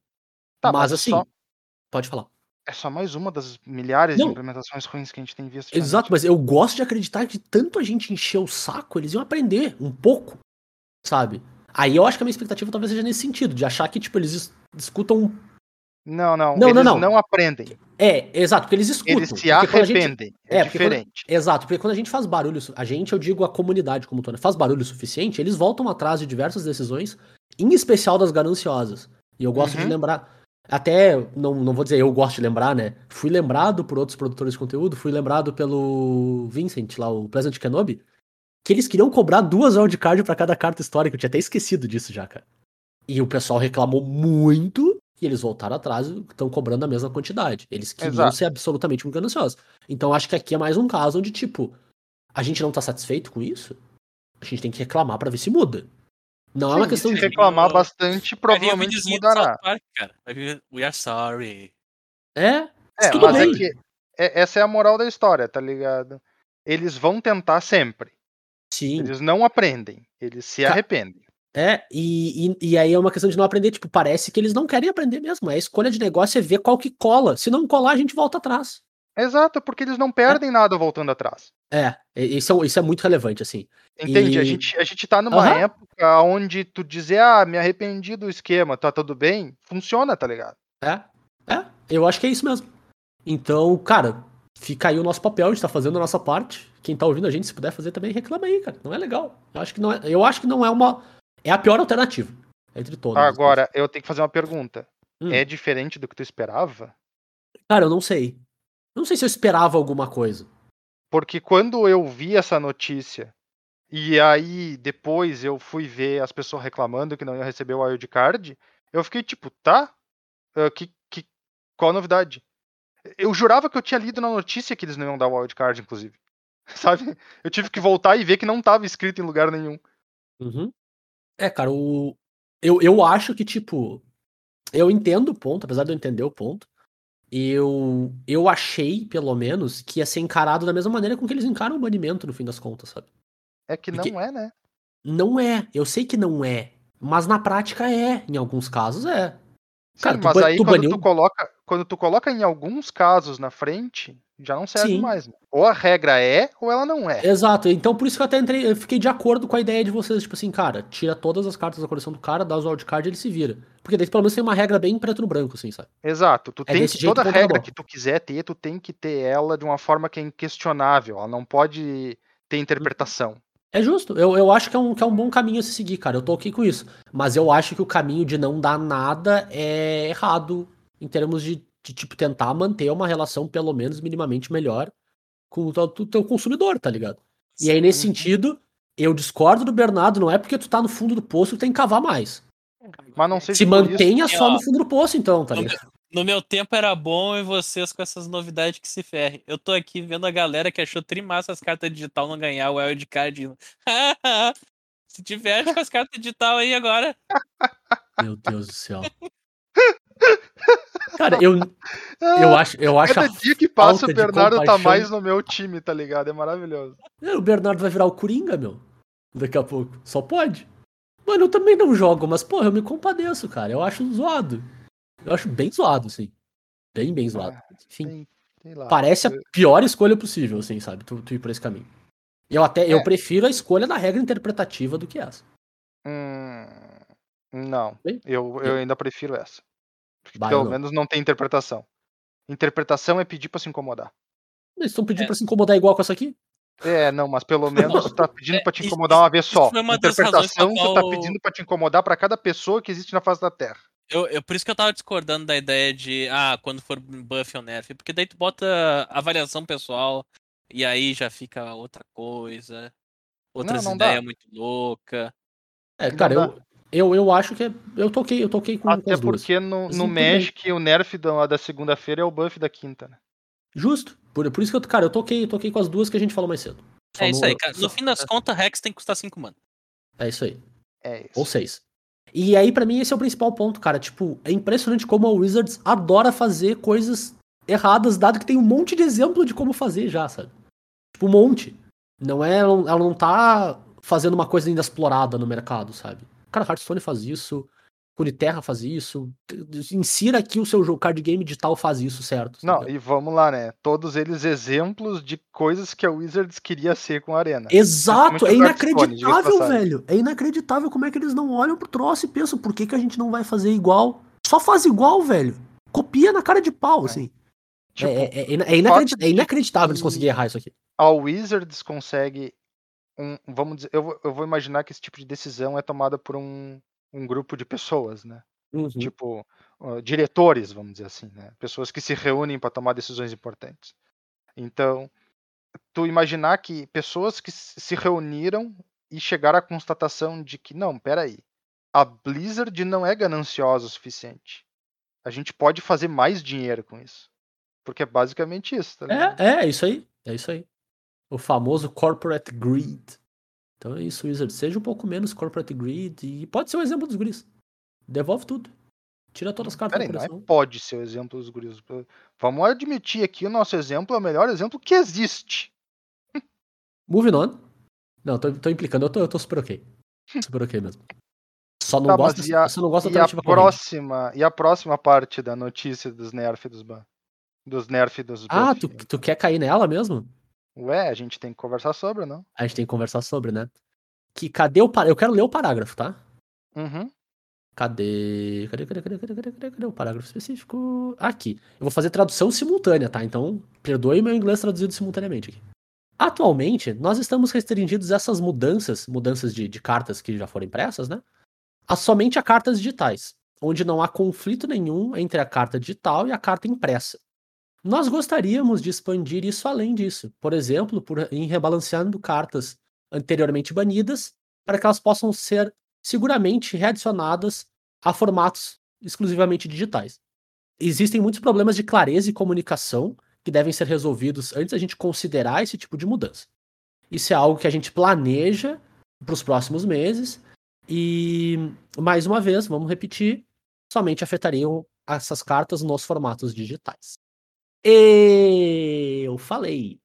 Tá, mas mas é assim, só- pode falar. É só mais uma das milhares Não. de implementações ruins que a gente tem visto. Exato, mas eu gosto de acreditar que tanto a gente encher o saco, eles iam aprender um pouco, sabe? Aí eu acho que a minha expectativa talvez seja nesse sentido, de achar que, tipo, eles es- escutam. Não, não, Não, eles não, não, não. aprendem. É, exato, porque eles escutam. Eles se porque quando a gente- arrependem. É, É, porque quando- diferente. Exato, porque quando a gente faz barulho, a gente, eu digo a comunidade como toda, faz barulho suficiente, eles voltam atrás de diversas decisões, em especial das gananciosas. E eu gosto de Uhum. lembrar, até, não, não vou dizer eu gosto de lembrar, né? Fui lembrado por outros produtores de conteúdo, fui lembrado pelo Vincent, lá, o Pleasant Kenobi, que eles queriam cobrar duas wildcard pra cada carta histórica, eu tinha até esquecido disso já, cara. E o pessoal reclamou muito, e eles voltaram atrás e estão cobrando a mesma quantidade. Eles queriam Exato. ser absolutamente muito gananciosos. Então acho que aqui é mais um caso onde, tipo, a gente não tá satisfeito com isso, a gente tem que reclamar pra ver se muda. Não é uma Sim, questão se de. reclamar bastante, provavelmente mudará. Park, cara. Vai vir We are sorry. É, É, tudo mas bem. é que é- essa é a moral da história, tá ligado? Eles vão tentar sempre. sim. Eles não aprendem. Eles se Ca- arrependem. É, e, e, e aí é uma questão de não aprender, tipo, parece que eles não querem aprender mesmo. A escolha de negócio é ver qual que cola. Se não colar, a gente volta atrás. Exato, porque eles não perdem nada voltando atrás. É, isso é, isso é muito relevante, assim. Entende? A, E- gente, a gente tá numa Aham. época onde tu dizer, ah, me arrependi do esquema, tá tudo bem, funciona, tá ligado? É, é, eu acho que é isso mesmo. Então, cara, fica aí o nosso papel, a gente tá fazendo a nossa parte. Quem tá ouvindo a gente, se puder fazer também, reclama aí, cara. Não é legal. Eu acho que não é, eu acho que não é uma. É a pior alternativa. Entre todas. as Agora, eu tenho que fazer uma pergunta. Hum. É diferente do que tu esperava? Cara, eu não sei. Eu não sei se eu esperava alguma coisa. Porque quando eu vi essa notícia e aí depois eu fui ver as pessoas reclamando que não iam receber o wildcard, eu fiquei tipo, tá? Ah, que, que, qual a novidade? Eu jurava que eu tinha lido na notícia que eles não iam dar o wildcard, inclusive. Sabe? Eu tive que voltar e ver que não estava escrito em lugar nenhum. Uhum. É, cara, o... eu, eu acho que, tipo, eu entendo o ponto, apesar de eu entender o ponto. Eu eu achei, pelo menos, que ia ser encarado da mesma maneira com que eles encaram o banimento, no fim das contas, sabe? É que Porque- não é, né? Não é, eu sei que não é, mas na prática é, em alguns casos é. Sim, Cara, tu mas aí tu quando baniu- tu coloca, quando tu coloca em alguns casos na frente, já não serve Sim. mais. né? Ou a regra é, ou ela não é. Exato, então por isso que eu até entrei, eu fiquei de acordo com a ideia de vocês, tipo assim, cara, tira todas as cartas da coleção do cara, dá os wildcard e ele se vira. Porque daí pelo menos tem uma regra bem preto no branco, assim, sabe? Exato. Tu É tem que, toda regra que tu quiser ter, tu tem que ter ela de uma forma que é inquestionável. Ela não pode ter interpretação. É justo, eu, eu acho que é, um, que é um bom caminho a se seguir, cara, eu tô ok com isso. Mas eu acho que o caminho de não dar nada é errado, em termos de, de tipo, tentar manter uma relação pelo menos minimamente melhor com o teu, consumidor, tá ligado? E aí, nesse Uhum. sentido, eu discordo do Bernardo, não é porque tu tá no fundo do poço que tem que cavar mais. Mas não seja Se por isso- mantenha E, só ó, no fundo do poço, então, tá no ligado? No meu tempo era bom e vocês com essas novidades que se ferre. Eu tô aqui vendo a galera que achou trimassa as cartas digital não ganhar o wildcard. se diverte com as cartas digital aí agora. Meu Deus do céu. Cara, eu, eu acho, eu acho Cada dia que passa, o Bernardo tá mais no meu time, tá ligado? É maravilhoso. É, O Bernardo vai virar o Coringa, meu. Daqui a pouco. Só pode. Mano, eu também não jogo, mas, porra, eu me compadeço, cara. Eu acho zoado. Eu acho bem zoado, assim. Bem, bem zoado. Enfim, Sei, sei lá. parece a pior escolha possível, assim, sabe? Tu, tu ir por esse caminho. Eu até, eu É. prefiro a escolha da regra interpretativa do que essa. Hum, não, Bem, eu, eu ainda prefiro essa. Porque Bah, eu pelo menos não tem interpretação. Interpretação é pedir pra se incomodar. Eles estão pedindo É. pra se incomodar igual com essa aqui? É, não, mas pelo menos tu tá pedindo É, pra te isso- incomodar uma vez só. foi uma Interpretação pela tu tá qual- pedindo pra te incomodar pra cada pessoa que existe na face da Terra. Eu, eu- por isso que eu tava discordando da ideia de, ah, quando for buff ou nerf, porque daí tu bota avaliação pessoal e aí já fica outra coisa, outras não ideias muito louca. É, cara, eu, eu, eu acho que é. Eu toquei, eu toquei com, com Até as duas. porque no, no tudo bem. Magic o nerf da, da segunda-feira é o buff da quinta, né? Justo. Por, por isso que eu, cara, eu toquei, eu toquei com as duas que a gente falou mais cedo. Só É isso no- aí, cara. No só- fim das contas, Rex tem que custar 5 mana. É isso aí. É isso. Ou seis. E aí, pra mim, esse é o principal ponto, cara. Tipo, é impressionante como a Wizards adora fazer coisas erradas, dado que tem um monte de exemplo de como fazer já, sabe? Tipo, um monte. Não é. Ela não tá fazendo uma coisa ainda explorada no mercado, sabe? Cara, Hearthstone faz isso. Terra faz isso. Insira aqui o seu jogo card game digital faz isso, certo? Não, e vamos lá, né? Todos eles exemplos de coisas que a Wizards queria ser com a Arena. Exato, é inacreditável, velho. É inacreditável como é que eles não olham pro troço e pensam por que, que a gente não vai fazer igual. Só faz igual, velho. Copia na cara de pau, assim. Tipo, é, é, é, é inacredi- fato é inacreditável eles conseguirem errar isso aqui. a Wizards consegue um, vamos dizer, eu, vou- eu vou imaginar que esse tipo de decisão é tomada por um, um grupo de pessoas, né? Uhum. Tipo, ó, diretores, vamos dizer assim, né? Pessoas que se reúnem para tomar decisões importantes. Então, tu imaginar que pessoas que se reuniram e chegaram à constatação de que, não, peraí, a Blizzard não é gananciosa o suficiente. A gente pode fazer mais dinheiro com isso. Porque é basicamente isso, tá? É, é, é isso aí. É isso aí. O famoso corporate greed. Então é isso, Wizard. Seja um pouco menos corporate greed e pode ser o exemplo dos guris. Devolve tudo. Tira todas as cartas Peraí, da não é coleção. pode ser o exemplo dos guris. Vamos admitir aqui o nosso exemplo é o melhor exemplo que existe. Moving on. Não, tô, tô implicando. Eu tô, eu tô super ok. Super ok mesmo. Só não Tá, gosto, mas e a- só não gosto da E a corrente. próxima, e a próxima parte da notícia dos nerf e dos ban. Dos nerf e dos Ah, tu, tu quer cair nela mesmo? Ué, a gente tem que conversar sobre, não? A gente tem que conversar sobre, né? Que cadê o parágrafo? Eu quero ler o parágrafo, tá? Uhum. Cadê? Cadê, cadê, cadê, cadê, cadê, cadê, cadê o parágrafo específico? Aqui. Eu vou fazer tradução simultânea, tá? Então, perdoe meu inglês traduzido simultaneamente aqui. Atualmente, nós estamos restringidos a essas mudanças, mudanças de, de cartas que já foram impressas, né? A somente a cartas digitais, onde não há conflito nenhum entre a carta digital e a carta impressa. Nós gostaríamos de expandir isso além disso, por exemplo, por, em rebalanceando cartas anteriormente banidas, para que elas possam ser seguramente readicionadas a formatos exclusivamente digitais. Existem muitos problemas de clareza e comunicação que devem ser resolvidos antes da gente considerar esse tipo de mudança. Isso é algo que a gente planeja para os próximos meses e, mais uma vez, vamos repetir, somente afetariam essas cartas nos formatos digitais. Eu falei.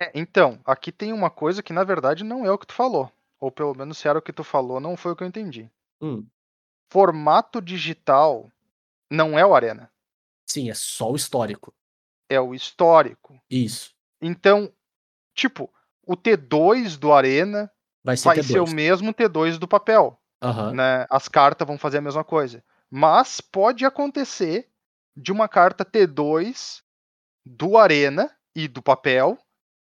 É, então, aqui tem uma coisa que na verdade não é o que tu falou. Ou pelo menos se era o que tu falou, não foi o que eu entendi. Hum, Formato digital não é o Arena, sim, é só o histórico. é o histórico. Isso. Então, tipo, o T2 do Arena Vai ser vai T2. ser o mesmo T2 do papel. Aham. né? As cartas vão fazer a mesma coisa. Mas pode acontecer de uma carta T2 do Arena e do papel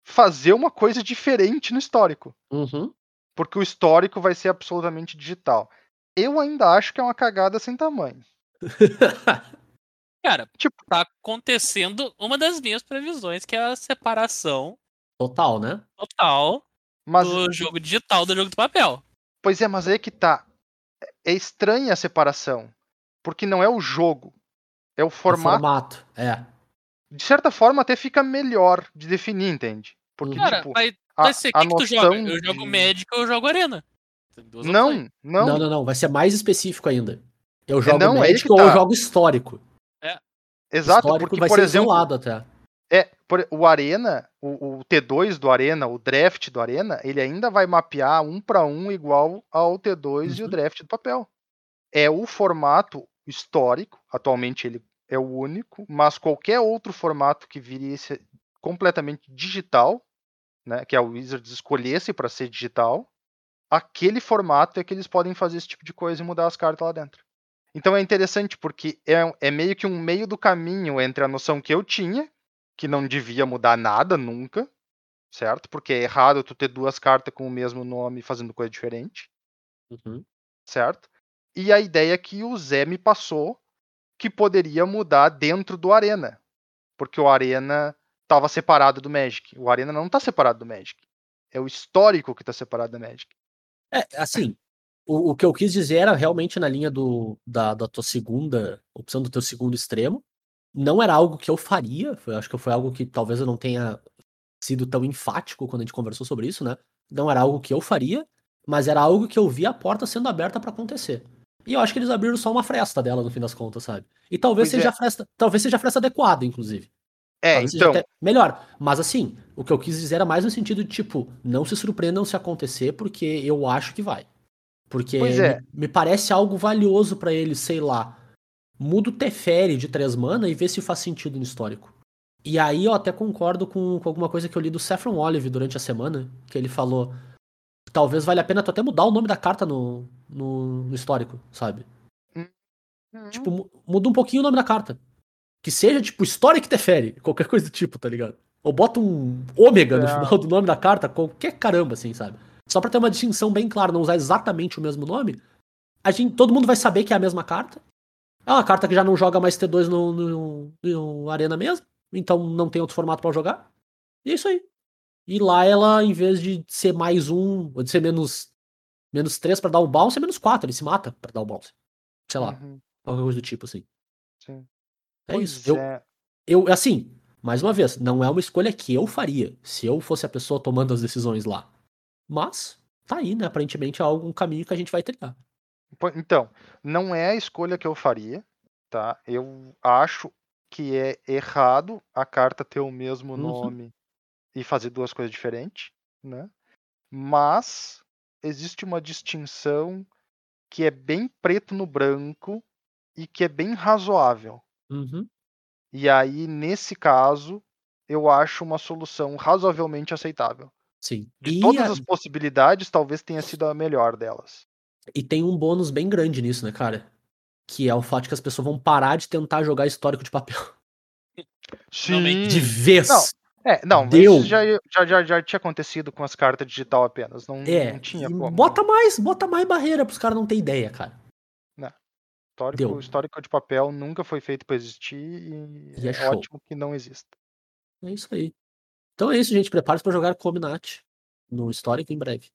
fazer uma coisa diferente no histórico. Uhum. Porque o histórico vai ser absolutamente digital. Eu ainda acho que é uma cagada sem tamanho. Cara, Tipo- tá acontecendo uma das minhas previsões, que é a separação Total, né? total Mas, do jogo digital do jogo do papel. pois é, mas aí que tá. É estranha a separação. Porque não é o jogo. É o O formato. formato. É. De certa forma, até fica melhor de definir, entende? Porque, Cara, tipo, vai, a, vai ser o a que, que tu noção joga? Eu jogo de- Magic ou eu jogo Arena. Não, não, Não, não, não. Vai ser mais específico ainda. Eu jogo não, é aí Magic que ou eu tá. jogo histórico. Exato, histórico porque, vai por ser exemplo, isolado até. é, por- o Arena, o, o T2 do Arena, o draft do Arena, ele ainda vai mapear um para um igual ao T2 e o Uhum. draft do papel. É o formato histórico, atualmente ele é o único, mas qualquer outro formato que viesse completamente digital, né, que a Wizards escolhesse para ser digital, aquele formato é que eles podem fazer esse tipo de coisa e mudar as cartas lá dentro. Então é interessante porque é, é meio que um meio do caminho entre a noção que eu tinha, que não devia mudar nada nunca, certo? Porque é errado tu ter duas cartas com o mesmo nome fazendo coisa diferente, Uhum. certo? E a ideia que o Zé me passou que poderia mudar dentro do Arena, porque o Arena estava separado do Magic. O Arena não está separado do Magic. É o histórico que está separado do Magic. É, assim, o, o que eu quis dizer era realmente na linha do, da, da tua segunda opção, do teu segundo extremo. Não era algo que eu faria, foi- acho que foi algo que talvez eu não tenha sido tão enfático quando a gente conversou sobre isso, né? Não era algo que eu faria, mas era algo que eu vi a porta sendo aberta pra acontecer. E eu acho que eles abriram só uma fresta dela no fim das contas, sabe? E talvez Pois seja é. a fresta, talvez seja a fresta adequada, inclusive. É, Talvez então, até melhor. Mas assim, o que eu quis dizer era mais no sentido de, tipo, não se surpreendam se acontecer, porque eu acho que vai. Porque é. me, me parece algo valioso pra eles, sei lá. Muda o Teferi de três mana e vê se faz sentido no histórico. E aí eu até concordo com, com alguma coisa que eu li do Saffron Olive durante a semana, que ele falou. Que Talvez valha a pena tu até mudar o nome da carta no, no, no histórico, sabe? Tipo, mu- muda um pouquinho o nome da carta. Que seja, tipo, Historic Teferi, qualquer coisa do tipo, tá ligado? Ou bota um ômega no É. final do nome da carta, qualquer caramba, assim, sabe? Só pra ter uma distinção bem clara, não usar exatamente o mesmo nome, a gente, todo mundo vai saber que é a mesma carta. É uma carta que já não joga mais T2 no, no, no Arena mesmo, então não tem outro formato pra jogar. E é isso aí. E lá ela, em vez de ser mais um, ou de ser menos, menos três pra dar um bounce, é menos quatro, ele se mata pra dar o bounce. Sei lá, Uhum, qualquer coisa do tipo, assim. sim. É Pois isso. Eu, é. eu, assim, mais uma vez, não é uma escolha que eu faria se eu fosse a pessoa tomando as decisões lá. Mas, tá aí, né? Aparentemente é algum caminho que a gente vai trilhar. Então, não é a escolha que eu faria, tá? Eu acho que é errado a carta ter o mesmo Uhum. nome e fazer duas coisas diferentes, né? Mas existe uma distinção que é bem preto no branco e que é bem razoável. Uhum. E aí, nesse caso, eu acho uma solução razoavelmente aceitável. Sim. De E, todas a- as possibilidades, talvez tenha sido a melhor delas. e tem um bônus bem grande nisso, né, cara? Que é o fato de que as pessoas vão parar de tentar jogar histórico de papel. Finalmente. De vez. Não, É, não, Deu. isso já, já, já, já tinha acontecido com as cartas digital apenas. Não, É. não tinha como. bota mais, bota mais barreira pros caras não ter ideia, cara. histórico, deu. histórico de papel nunca foi feito para existir e, E é é, ótimo que não exista. É isso aí. Então é isso, gente. Prepare-se pra jogar Cominat no histórico em breve.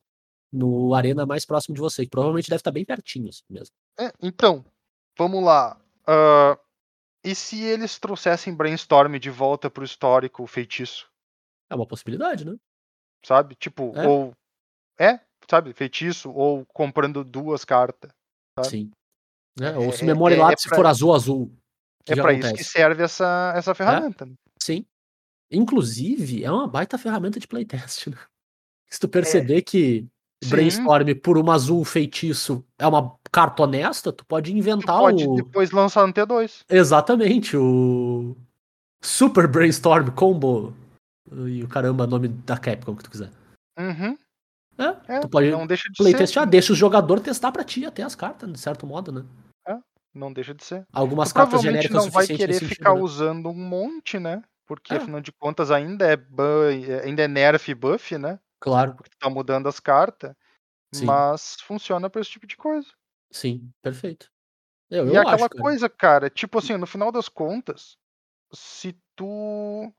No Arena mais próximo de você, que provavelmente deve estar bem pertinho assim mesmo. É, então, vamos lá. Ah, e se eles trouxessem brainstorm de volta pro histórico feitiço? É uma possibilidade, né? Sabe? Tipo, É. ou. É, sabe? Feitiço, ou comprando duas cartas. Sabe? Sim. Né? É- Ou se é- memória é- é se for azul, azul. é pra isso que serve essa, essa ferramenta. né? Sim. Inclusive, é uma baita ferramenta de playtest, né? Se tu perceber que É. Sim. Brainstorm por uma azul feitiço é uma carta honesta, tu pode Tu inventar pode o. depois lançar no T2. Exatamente, o. Super Brainstorm Combo. E o caramba, nome da Capcom que tu quiser. Uhum. É, É, tu pode não deixa de playtestar, ser. deixa o jogador testar pra ti até as cartas, de certo modo, né? Não deixa de ser. Algumas Tu cartas genéricas não vai querer sentido, ficar né? usando um monte, né? Porque É. afinal de contas ainda é ban, ainda é nerf e buff, né? Claro, Porque tu tá mudando as cartas. Sim. Mas funciona pra esse tipo de coisa. Sim, perfeito. Eu, e eu é aquela acho, cara. coisa, cara, tipo assim, no final das contas, se tu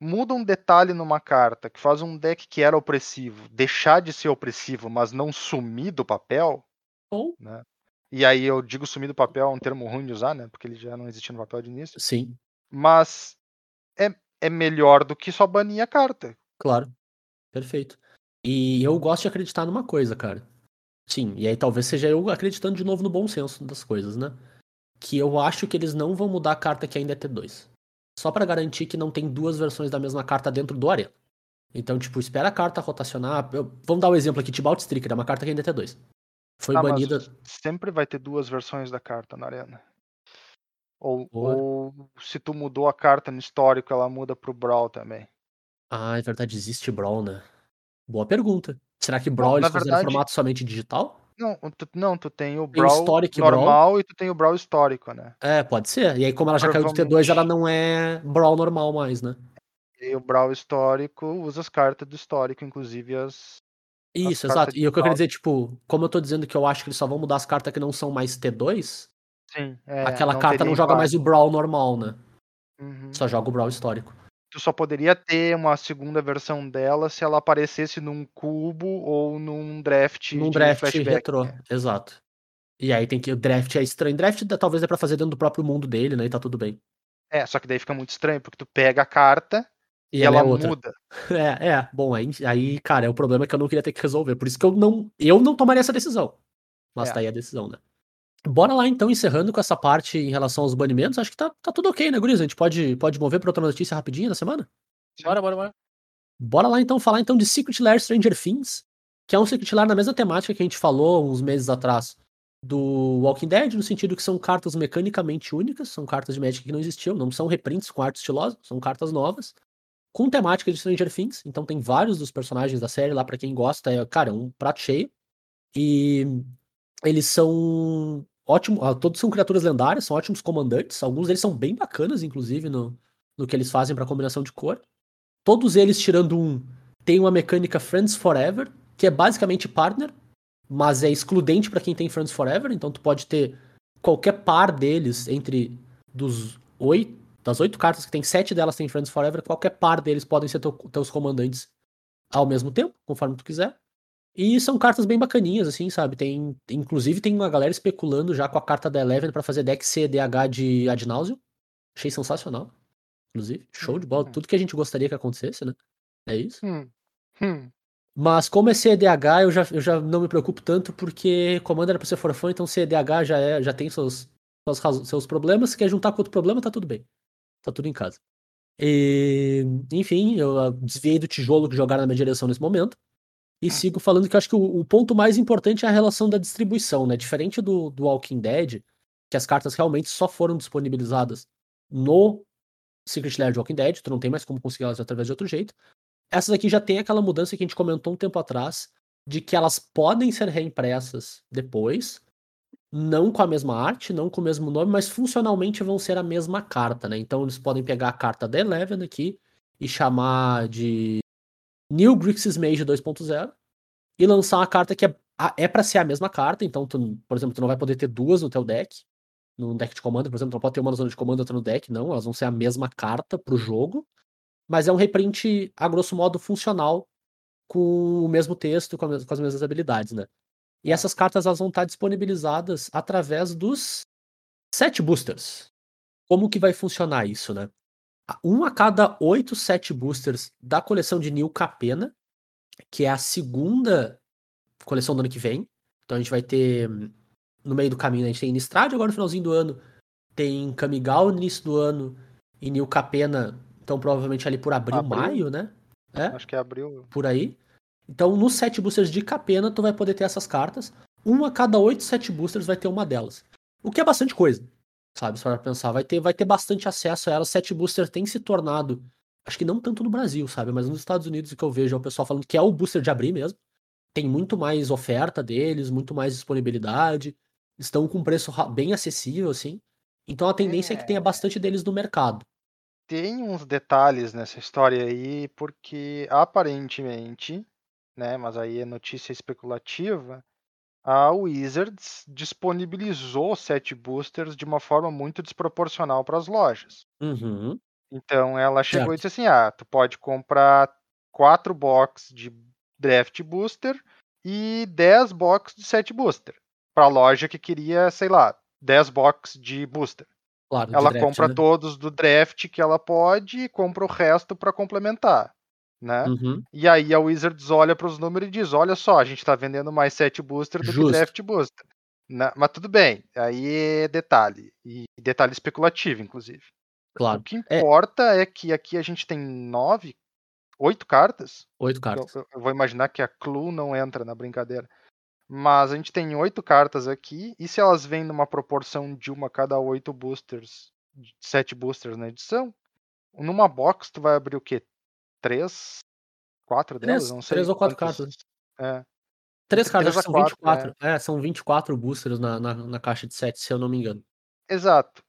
muda um detalhe numa carta que faz um deck que era opressivo deixar de ser opressivo, mas não sumir do papel, Ou, e aí eu digo sumir do papel é um termo ruim de usar, né? Porque ele já não existia no papel de início, sim, mas é, é melhor do que só banir a carta. claro. Perfeito. E eu gosto de acreditar numa coisa, cara. Sim, e aí talvez seja eu acreditando de novo no bom senso das coisas, né? Que eu acho que eles não vão mudar a carta que ainda é T2. Só pra garantir que não tem duas versões da mesma carta dentro do Arena. Então, tipo, espera a carta rotacionar. Eu- vamos dar um exemplo aqui: Tibalt Stricker, é uma carta que ainda é T2. Foi Ah, banida. sempre vai ter duas versões da carta na arena. Ou, ou se tu mudou a carta no histórico, ela muda pro Brawl também. Ah, é verdade, existe Brawl, né? Boa pergunta. Será que Brawl na eles verdade- formato somente digital? Não, tu, não, tu tem o Tem o Brawl Brawl. normal e tu tem o Brawl histórico, né? É, pode ser. E aí, como ela já caiu do T2, ela não é Brawl normal mais, né? E o Brawl histórico usa as cartas do histórico, inclusive as. Isso, cartas exato. E o que eu queria dizer, tipo, como eu tô dizendo que eu acho que eles só vão mudar as cartas que não são mais T2, Sim. é, aquela carta teria não joga mais o Brawl normal, né? Uhum. Só joga o Brawl histórico. Tu só poderia ter uma segunda versão dela se ela aparecesse num cubo ou num draft. Num draft flashback, retrô. né? Exato. E aí tem que. O draft é estranho. Draft talvez dê pra fazer dentro do próprio mundo dele, né? E tá tudo bem. É, só que daí fica muito estranho, porque tu pega a carta E, e, ela, ela é muda. É, é. Bom, aí, aí, cara, é o problema que eu não queria ter que resolver. Por isso que eu não, eu não tomaria essa decisão. Mas É. tá aí a decisão, né? Bora lá, então, encerrando com essa parte em relação aos banimentos. Acho que tá, tá tudo ok, né, Guriz? A gente pode, pode mover pra outra notícia rapidinho da semana? Bora, bora, bora. Bora lá, então, falar então de Secret Lair Stranger Things, que é um Secret Lair na mesma temática que a gente falou uns meses atrás do Walking Dead, no sentido que são cartas mecanicamente únicas, são cartas de Magic que não existiam, não são reprints com arte estilosa, são cartas novas, com temática de Stranger Things, então tem vários dos personagens da série lá pra quem gosta, é, cara, um prato cheio. E eles são ótimos, ah, todos são criaturas lendárias, são ótimos comandantes, alguns deles são bem bacanas, inclusive, no, no que eles fazem pra combinação de cor. Todos eles, tirando um, tem uma mecânica Friends Forever, que é basicamente partner, mas é excludente pra quem tem Friends Forever, então tu pode ter qualquer par deles entre dos oito, das oito cartas que tem, sete delas tem Friends Forever, qualquer par deles podem ser teu- teus comandantes ao mesmo tempo, conforme tu quiser. E são cartas bem bacaninhas, assim, sabe? Tem, inclusive tem uma galera especulando já com a carta da Eleven pra fazer deck CDH de Ad Nauseam. Achei sensacional. Inclusive, show de bola. Uhum. Tudo que a gente gostaria que acontecesse, né? É isso. Hum. Hum. Mas como é CDH, eu já, eu já não me preocupo tanto, porque Commander é pra ser forfã, então CDH já, é, já tem seus, raz- seus problemas. Se quer juntar com outro problema, tá tudo bem. Tá tudo em casa. E, enfim, eu ah, desviei do tijolo que jogaram na minha direção nesse momento. E sigo falando que eu acho que o, o ponto mais importante é a relação da distribuição, né? Diferente do, do Walking Dead, que as cartas realmente só foram disponibilizadas no Secret Lair de Walking Dead, tu não tem mais como conseguir elas através de outro jeito. Essas aqui já tem aquela mudança que a gente comentou um tempo atrás, de que elas podem ser reimpressas depois, não com a mesma arte, não com o mesmo nome, mas funcionalmente vão ser a mesma carta, né? Então eles podem pegar a carta da Eleven aqui e chamar de New Grixis Mage 2.0 e lançar uma carta que é, é para ser a mesma carta, então tu, por exemplo, tu não vai poder ter duas no teu deck, num deck de comando, por exemplo, tu não pode ter uma na zona de comando e outra no deck, não, elas vão ser a mesma carta pro jogo, mas é um reprint, a grosso modo, funcional com o mesmo texto, com, as mesmas habilidades, né? E essas cartas elas vão estar disponibilizadas através dos set boosters. Como que vai funcionar isso, né? Um a cada oito set boosters da coleção de New Capena, que é a segunda coleção do ano que vem. Então a gente vai ter, no meio do caminho, a gente tem Innistrad agora no finalzinho do ano, tem Kamigal no início do ano e New Capena, então provavelmente ali por abril, Abril? maio, né? É, Acho que abriu. por aí. Então, nos set boosters de Capena, tu vai poder ter essas cartas. Um a cada oito set boosters vai ter uma delas. O que é bastante coisa, sabe? Se for pra pensar, vai ter, vai ter bastante acesso a elas. Set booster tem se tornado, acho que não tanto no Brasil, sabe? Mas nos Estados Unidos, o que eu vejo é o pessoal falando que é o booster de abrir mesmo. Tem muito mais oferta deles, muito mais disponibilidade. Estão com preço ra- bem acessível, assim. Então a tendência é que tenha bastante deles no mercado. Tem uns detalhes nessa história aí, porque aparentemente, né, mas aí é notícia especulativa, a Wizards disponibilizou set boosters de uma forma muito desproporcional para as lojas. Uhum. Então ela chegou Certo. e disse assim: ah, tu pode comprar quatro box de draft booster e 10 box de set booster. Para a loja que queria, sei lá, 10 box de booster. Claro, de Ela draft, compra né? todos do draft que ela pode e compra o resto para complementar, né? Uhum. E aí a Wizards olha para os números e diz: olha só, a gente está vendendo mais set booster do Justo. que draft booster. Né? Mas tudo bem, aí é detalhe. E detalhe especulativo, inclusive. Claro. O que É. importa é. que aqui a gente tem nove, oito cartas. Oito cartas. eu- eu vou imaginar que a Clue não entra na brincadeira. Mas a gente tem oito cartas aqui, e se elas vêm numa proporção de uma cada oito boosters, sete boosters na edição, numa box tu vai abrir o quê? Três? Quatro delas? Três, Não sei. três ou quatro quantas- cartas. É. Três cartas, três acho que a são quatro, 24. É, são 24 boosters na, na, na caixa de 7, se eu não me engano. Exato.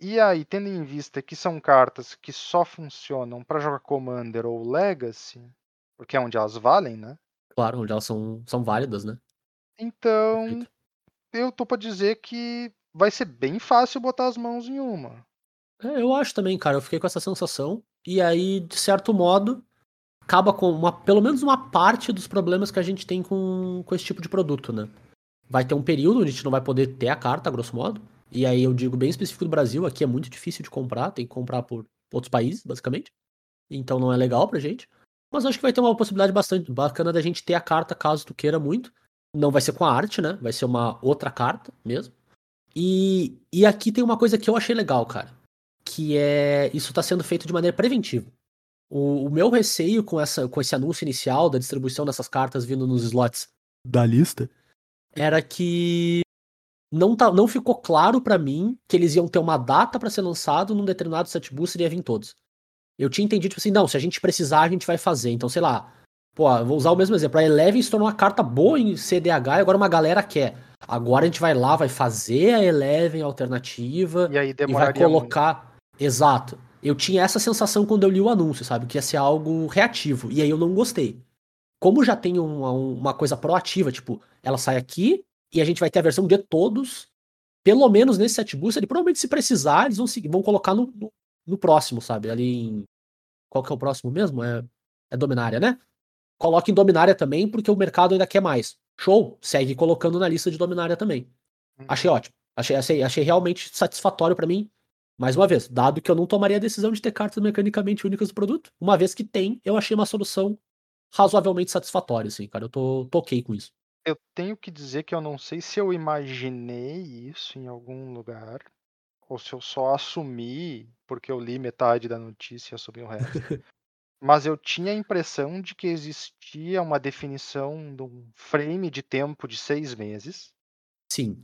E aí, tendo em vista que são cartas que só funcionam para jogar Commander ou Legacy, porque é onde elas valem, né? Claro, onde elas são, são válidas, né? Então, Perfeito. eu tô pra dizer que vai ser bem fácil botar as mãos em uma. É, eu acho também, cara. Eu fiquei com essa sensação. E aí, de certo modo, acaba com uma, pelo menos uma parte dos problemas que a gente tem com, com esse tipo de produto, né? Vai ter um período onde a gente não vai poder ter a carta, grosso modo. E aí eu digo bem específico do Brasil, aqui é muito difícil de comprar, tem que comprar por outros países, basicamente. Então não é legal pra gente. Mas acho que vai ter uma possibilidade bastante bacana da gente ter a carta caso tu queira muito. Não vai ser com a arte, né? Vai ser uma outra carta mesmo. E, e aqui tem uma coisa que eu achei legal, cara. Que é. Isso tá sendo feito de maneira preventiva. O, o meu receio com, essa, com esse anúncio inicial da distribuição dessas cartas vindo nos slots da lista era que não, tá, não ficou claro pra mim que eles iam ter uma data pra ser lançado num determinado set booster e ia vir todos. Eu tinha entendido, tipo assim, não, se a gente precisar, a gente vai fazer. Então, sei lá, pô, vou usar o mesmo exemplo. A Eleven se tornou uma carta boa em CDH e agora uma galera quer. Agora a gente vai lá, vai fazer a Eleven alternativa E aí e vai demoraria muito. Exato. Eu tinha essa sensação quando eu li o anúncio, sabe? Que ia ser algo reativo. E aí eu não gostei. Como já tem uma, uma coisa proativa, tipo, ela sai aqui e a gente vai ter a versão de todos, pelo menos nesse set booster, e provavelmente se precisar, eles vão, seguir, vão colocar no, no, no próximo, sabe? Ali em. Qual que é o próximo mesmo? É, é Dominária, né? Coloque em Dominária também, porque o mercado ainda quer mais. Show! Segue colocando na lista de Dominária também. Uhum. Achei ótimo. Achei, achei, achei realmente satisfatório pra mim. Mais uma vez, dado que eu não tomaria a decisão de ter cartas mecanicamente únicas do produto, uma vez que tem, eu achei uma solução razoavelmente satisfatória, assim, cara. Eu tô, tô ok com isso. Eu tenho que dizer que eu não sei se eu imaginei isso em algum lugar, ou se eu só assumi porque eu li metade da notícia e assumi o resto. Mas eu tinha a impressão de que existia uma definição de um frame de tempo de seis meses, Sim.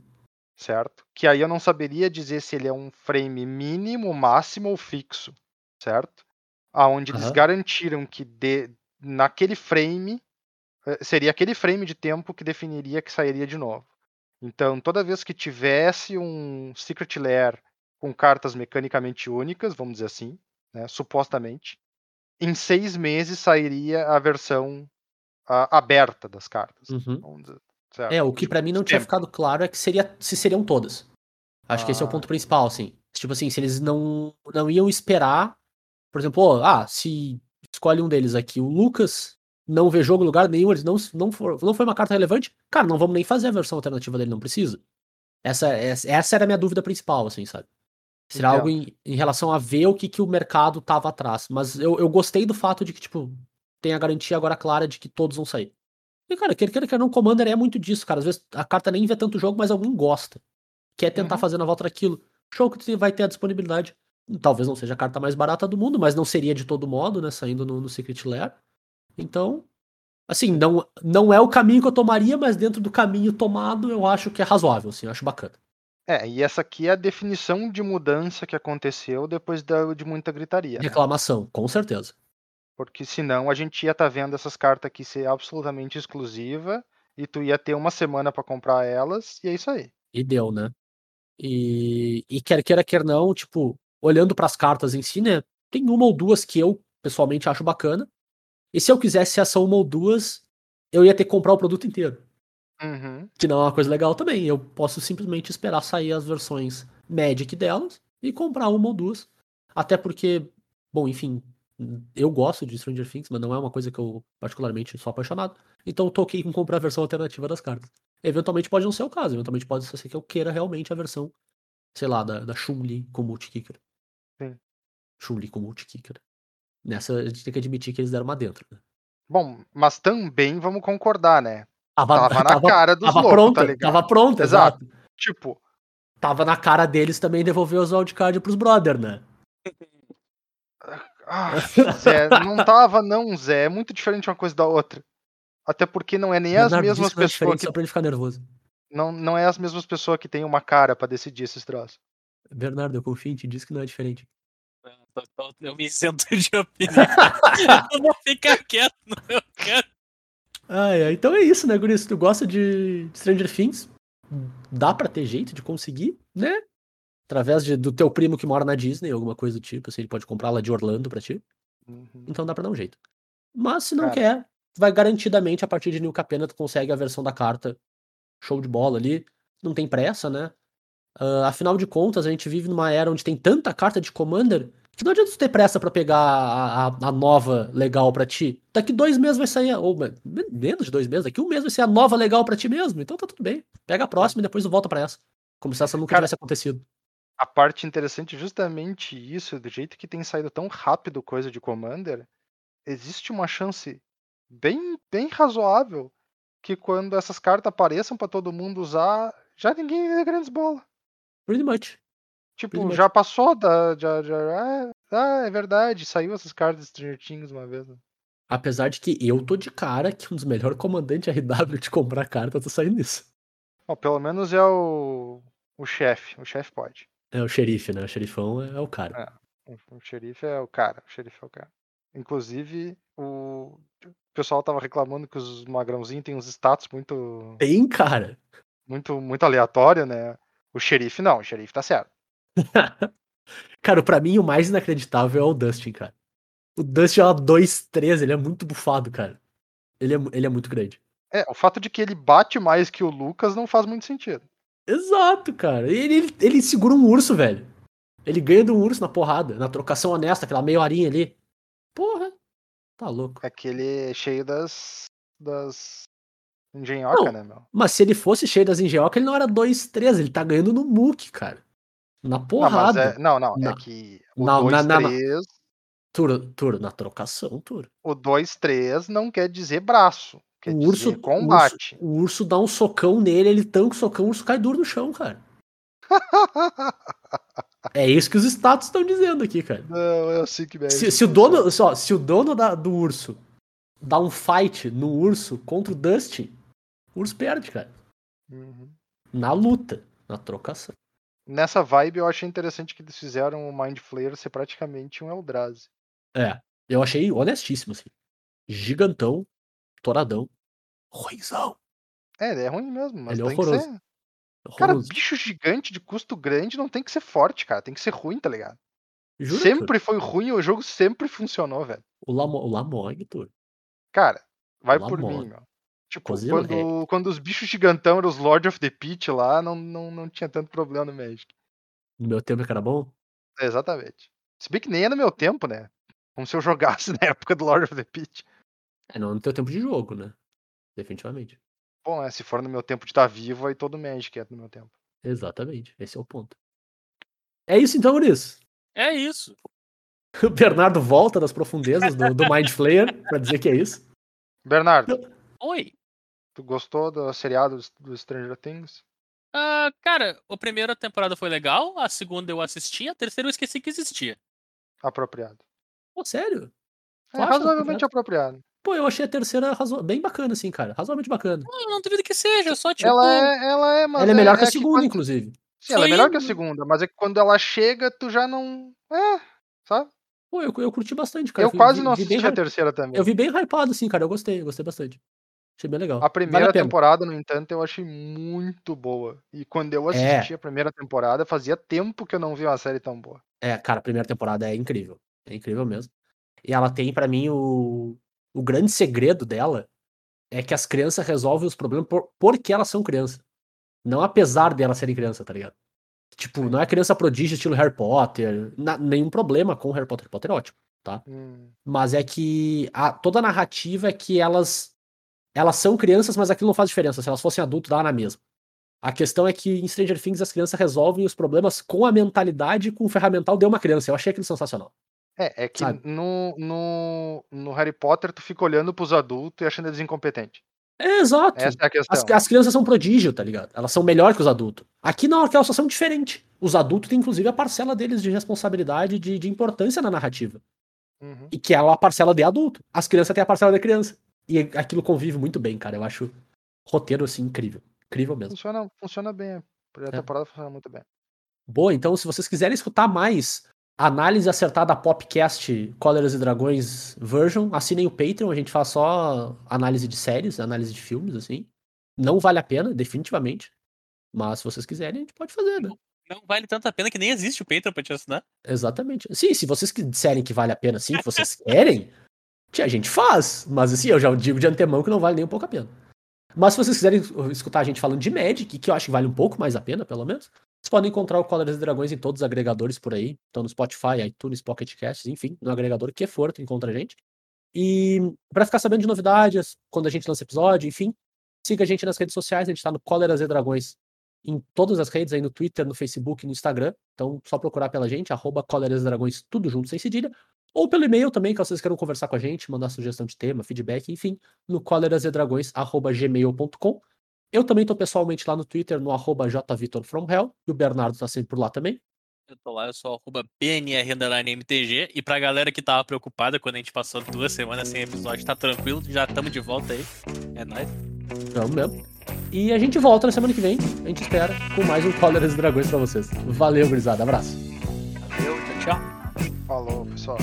Certo? Que aí eu não saberia dizer se ele é um frame mínimo, máximo ou fixo, certo? Aonde eles Aham. garantiram que de, naquele frame eh, seria aquele frame de tempo que definiria que sairia de novo. Então, toda vez que tivesse um Secret Lair com cartas mecanicamente únicas, vamos dizer assim, né, supostamente, em seis meses sairia a versão ah, aberta das cartas. Uhum. Vamos dizer, certo? É, o que pra mim não tinha ficado claro é que seria se seriam todas. Acho que esse é o Ah. ponto principal, assim. Tipo assim, se eles não, não iam esperar, por exemplo, ó, ah, se escolhe um deles aqui, o Lucas não vê jogo em lugar nenhum, eles não, não, for, não foi uma carta relevante, cara, não vamos nem fazer a versão alternativa dele, não precisa. Essa, essa, essa era a minha dúvida principal, assim, sabe? Será algo em, em relação a ver o que, que o mercado tava atrás. Mas eu, eu gostei do fato de que, tipo, tem a garantia agora clara de que todos vão sair. E, cara, quer queira que não, Commander é muito disso, cara. Às vezes a carta nem vê tanto jogo, mas alguém gosta. Quer tentar Uhum. fazer na volta daquilo. show que tu vai ter a disponibilidade. Talvez não seja a carta mais barata do mundo, mas não seria de todo modo, né? Saindo no, no Secret Lair. Então, assim, não, não é o caminho que eu tomaria, mas dentro do caminho tomado, eu acho que é razoável, assim, eu acho bacana. É, e essa aqui é a definição de mudança que aconteceu depois da- de muita gritaria. né? Reclamação, com certeza. Porque senão a gente ia estar vendo essas cartas aqui ser absolutamente exclusiva e tu ia ter uma semana pra comprar elas e é isso aí. E deu, né? E, e quer queira, quer não, tipo, olhando pras cartas em si, né? Tem uma ou duas que eu pessoalmente acho bacana. E se eu quisesse essa uma ou duas, eu ia ter que comprar o produto inteiro. Uhum. Que não é uma coisa legal também. Eu posso simplesmente esperar sair as versões Magic delas e comprar uma ou duas. Até porque, bom, enfim, eu gosto de Stranger Things, mas não é uma coisa que eu particularmente sou apaixonado. Então eu toquei com comprar a versão alternativa das cartas. Eventualmente pode não ser o caso, eventualmente pode ser que eu queira realmente a versão, sei lá, da, da Chun-Li com multi-kicker. Sim. Chun-Li com multi-kicker. Nessa a gente tem que admitir que eles deram uma dentro. Né? Bom, mas também vamos concordar, né? Tava, Tava na cara dos tava loucos, pronta, tá ligado? tava pronta, Exato. exato. Tipo, Tava na cara deles também devolver os wildcard pros brother, né? ah, Zé, não tava não, Zé. É muito diferente uma coisa da outra. Até porque não é nem as mesmas é pessoas diferente que Só pra ele ficar nervoso. não, não é as mesmas pessoas que têm uma cara pra decidir esses troços. Bernardo, eu confio em ti, diz que não é diferente. Eu me isento de opinião. eu vou ficar quieto no meu canto. Ah, é. Então é isso, né, Guri? Se tu gosta de Stranger Things, dá pra ter jeito de conseguir, né? Através de- do teu primo que mora na Disney, alguma coisa do tipo, assim, ele pode comprar lá de Orlando pra ti. Uhum. Então dá pra dar um jeito. Mas se não Cara. quer, vai garantidamente a partir de New Capena tu consegue a versão da carta show de bola ali. Não tem pressa, né? Ah, afinal de contas, a gente vive numa era onde tem tanta carta de Commander que não adianta tu ter pressa pra pegar a, a- a nova legal pra ti. Daqui dois meses vai sair, ou men- menos de dois meses, daqui um mês vai ser a nova legal pra ti mesmo. Então tá tudo bem. Pega a próxima e depois tu volta pra essa. Como se essa nunca Cara, tivesse acontecido. A parte interessante é justamente isso, do jeito que tem saído tão rápido coisa de Commander, existe uma chance bem, bem razoável que quando essas cartas apareçam pra todo mundo usar, já ninguém dê grandes bola. Pretty much. Tipo, Pretty much. já passou da. Já, já, ah, ah, é verdade, saiu essas cartas de Stranger Things uma vez. né? Apesar de que eu tô de cara que um dos melhores comandantes RW de comprar carta tá saindo nisso. Bom, pelo menos é o. O chefe. O chefe pode. É o xerife, né? O xerifão é, é o cara. O, o xerife é o cara. O xerife é o cara. Inclusive, o, o pessoal tava reclamando que os magrãozinhos têm uns status muito. Tem, cara. muito, muito aleatório, né? O xerife não, o xerife tá certo. Cara, pra mim o mais inacreditável é o Dustin, cara. O Dustin é uma 2-3, ele é muito bufado, cara. Ele é, ele é muito grande. É, o fato de que ele bate mais que o Lucas não faz muito sentido. Exato, cara. Ele, ele, ele segura um urso, velho. Ele ganha de um urso na porrada, na trocação honesta, aquela meia horinha ali. Porra. Tá louco. É que ele é cheio das. das. engenhoca, Não. né, meu? Mas se ele fosse cheio das engenhocas, ele não era 2-3, ele tá ganhando no muque, cara. Na Não, porrada. é, não, não, Não. é que o Não, na- na- na- 2-3. Turo, Turo, na trocação, Turo. O 2-3 não quer dizer braço. O urso, combate. O urso, o urso dá um socão nele, ele tanca o socão, o urso cai duro no chão, cara. É isso que os status estão dizendo aqui, cara. não, é assim que Se, se o dono, só, se o dono da- do urso dá um fight no urso contra o Dustin, o urso perde, cara. Uhum. Na luta, na trocação. Nessa vibe, eu achei interessante que eles fizeram o Mind Flayer ser praticamente um Eldrazi. É, eu achei honestíssimo, assim. Gigantão, toradão, ruizão. É, ele é ruim mesmo, mas Ele é tem que horroroso. ser. Cara, horroroso. bicho gigante de custo grande não tem que ser forte, cara. Tem que ser ruim, tá ligado? Jura, sempre foi ruim, o jogo sempre funcionou, velho. O, Lamo, o Lamog, Turo. Cara, vai por mim, meu. Tipo, quando, quando os bichos gigantão eram os Lord of the Pit lá, não, não, não tinha tanto problema no Magic. No meu tempo que era bom? É, exatamente. Se bem que nem é no meu tempo, né? Como se eu jogasse na época do Lord of the Pit. É, não no teu tempo de jogo, né? Definitivamente. Bom, é, se for no meu tempo de estar vivo, aí todo Magic é no meu tempo. Exatamente. Esse é o ponto. É isso então, Uris. É isso. O Bernardo volta das profundezas do, do Mind Flayer pra dizer que é isso. Bernardo, Oi. tu gostou do seriado do Stranger Things? Ah, cara, a primeira temporada foi legal, a segunda eu assisti, a terceira eu esqueci que existia. Apropriado. Pô, sério? É Tu acha razoavelmente apropriado. Pô, eu achei a terceira razo- bem bacana, assim, cara. Razoavelmente bacana. Não, eu não duvido que seja, só tipo. Ela é, ela é, mas Ela é melhor que a que segunda, quando- inclusive. Sim, ela é melhor que a segunda, mas é que quando ela chega, tu já não. É, sabe? Pô, eu, eu curti bastante, cara. eu Fui- quase vi- não vi bem assisti a terceira também. Eu vi bem hypado, assim, cara. Eu gostei, eu gostei bastante. Achei bem legal. A primeira vale a temporada, no entanto, eu achei muito boa. E quando eu É. assisti a primeira temporada, fazia tempo que eu não vi uma série tão boa. É, cara, a primeira temporada é incrível. É incrível mesmo. E ela tem, pra mim, o, o grande segredo dela é que as crianças resolvem os problemas por, porque elas são crianças. Não apesar de elas serem crianças, tá ligado? Tipo, não é criança prodígio estilo Harry Potter. na- nenhum problema com Harry Potter. Harry Potter é ótimo. Hum, Mas é que a, toda a narrativa é que elas elas são crianças, mas aquilo não faz diferença. Se elas fossem adultos, dá na mesma. A questão é que em Stranger Things as crianças resolvem os problemas com a mentalidade e com o ferramental de uma criança. Eu achei aquilo sensacional. É, é que Sabe? no, no, no Harry Potter tu fica olhando pros adultos e achando eles incompetentes. É, exato. Essa é a questão. As, as crianças são prodígio, tá ligado? Elas são melhor que os adultos. Aqui não, aqui elas só são diferentes. Os adultos têm, inclusive, a parcela deles de responsabilidade, de, de importância na narrativa. Uhum. E que é a parcela de adulto. As crianças têm a parcela de criança. E aquilo convive muito bem, cara. Eu acho roteiro, assim, incrível. Incrível mesmo. Funciona, funciona bem. A primeira É. temporada funciona muito bem. Boa, então, se vocês quiserem escutar mais análise acertada Popcast Cóleras e Dragões version, assinem o Patreon. A gente faz só análise de séries, análise de filmes, assim. Não vale a pena, definitivamente. Mas se vocês quiserem, a gente pode fazer, né? Não vale tanto a pena que nem existe o Patreon pra te assinar. Exatamente. Sim, se vocês disserem que vale a pena sim, que vocês querem, a gente faz. Mas assim, eu já digo de antemão que não vale nem um pouco a pena. Mas se vocês quiserem escutar a gente falando de Magic, que eu acho que vale um pouco mais a pena, pelo menos, vocês podem encontrar o Cóleras e Dragões em todos os agregadores por aí. Então no Spotify, iTunes, Pocket Casts, enfim, no agregador que for, tu encontra a gente. E pra ficar sabendo de novidades, quando a gente lança episódio, enfim, siga a gente nas redes sociais, a gente tá no Cóleras e Dragões em todas as redes, aí no Twitter, no Facebook, no Instagram. Então, só procurar pela gente, arroba e Dragões, tudo junto, sem cedilha. Ou pelo e-mail também, caso vocês queiram conversar com a gente, mandar sugestão de tema, feedback, enfim, no colerasedragões.gmail.com. Eu também tô pessoalmente lá no Twitter, no arroba jvitorfromhell, e o Bernardo tá sempre por lá também. Eu tô lá, eu sou arroba PNR underline MTG. E pra galera que tava preocupada quando a gente passou duas semanas sem episódio, tá tranquilo, já tamo de volta aí. É nóis. Vamos mesmo. E a gente volta na semana que vem, a gente espera, com mais um Cóleras e Dragões pra vocês. Valeu, gurizada, abraço. Valeu, tchau, tchau. Falou, pessoal.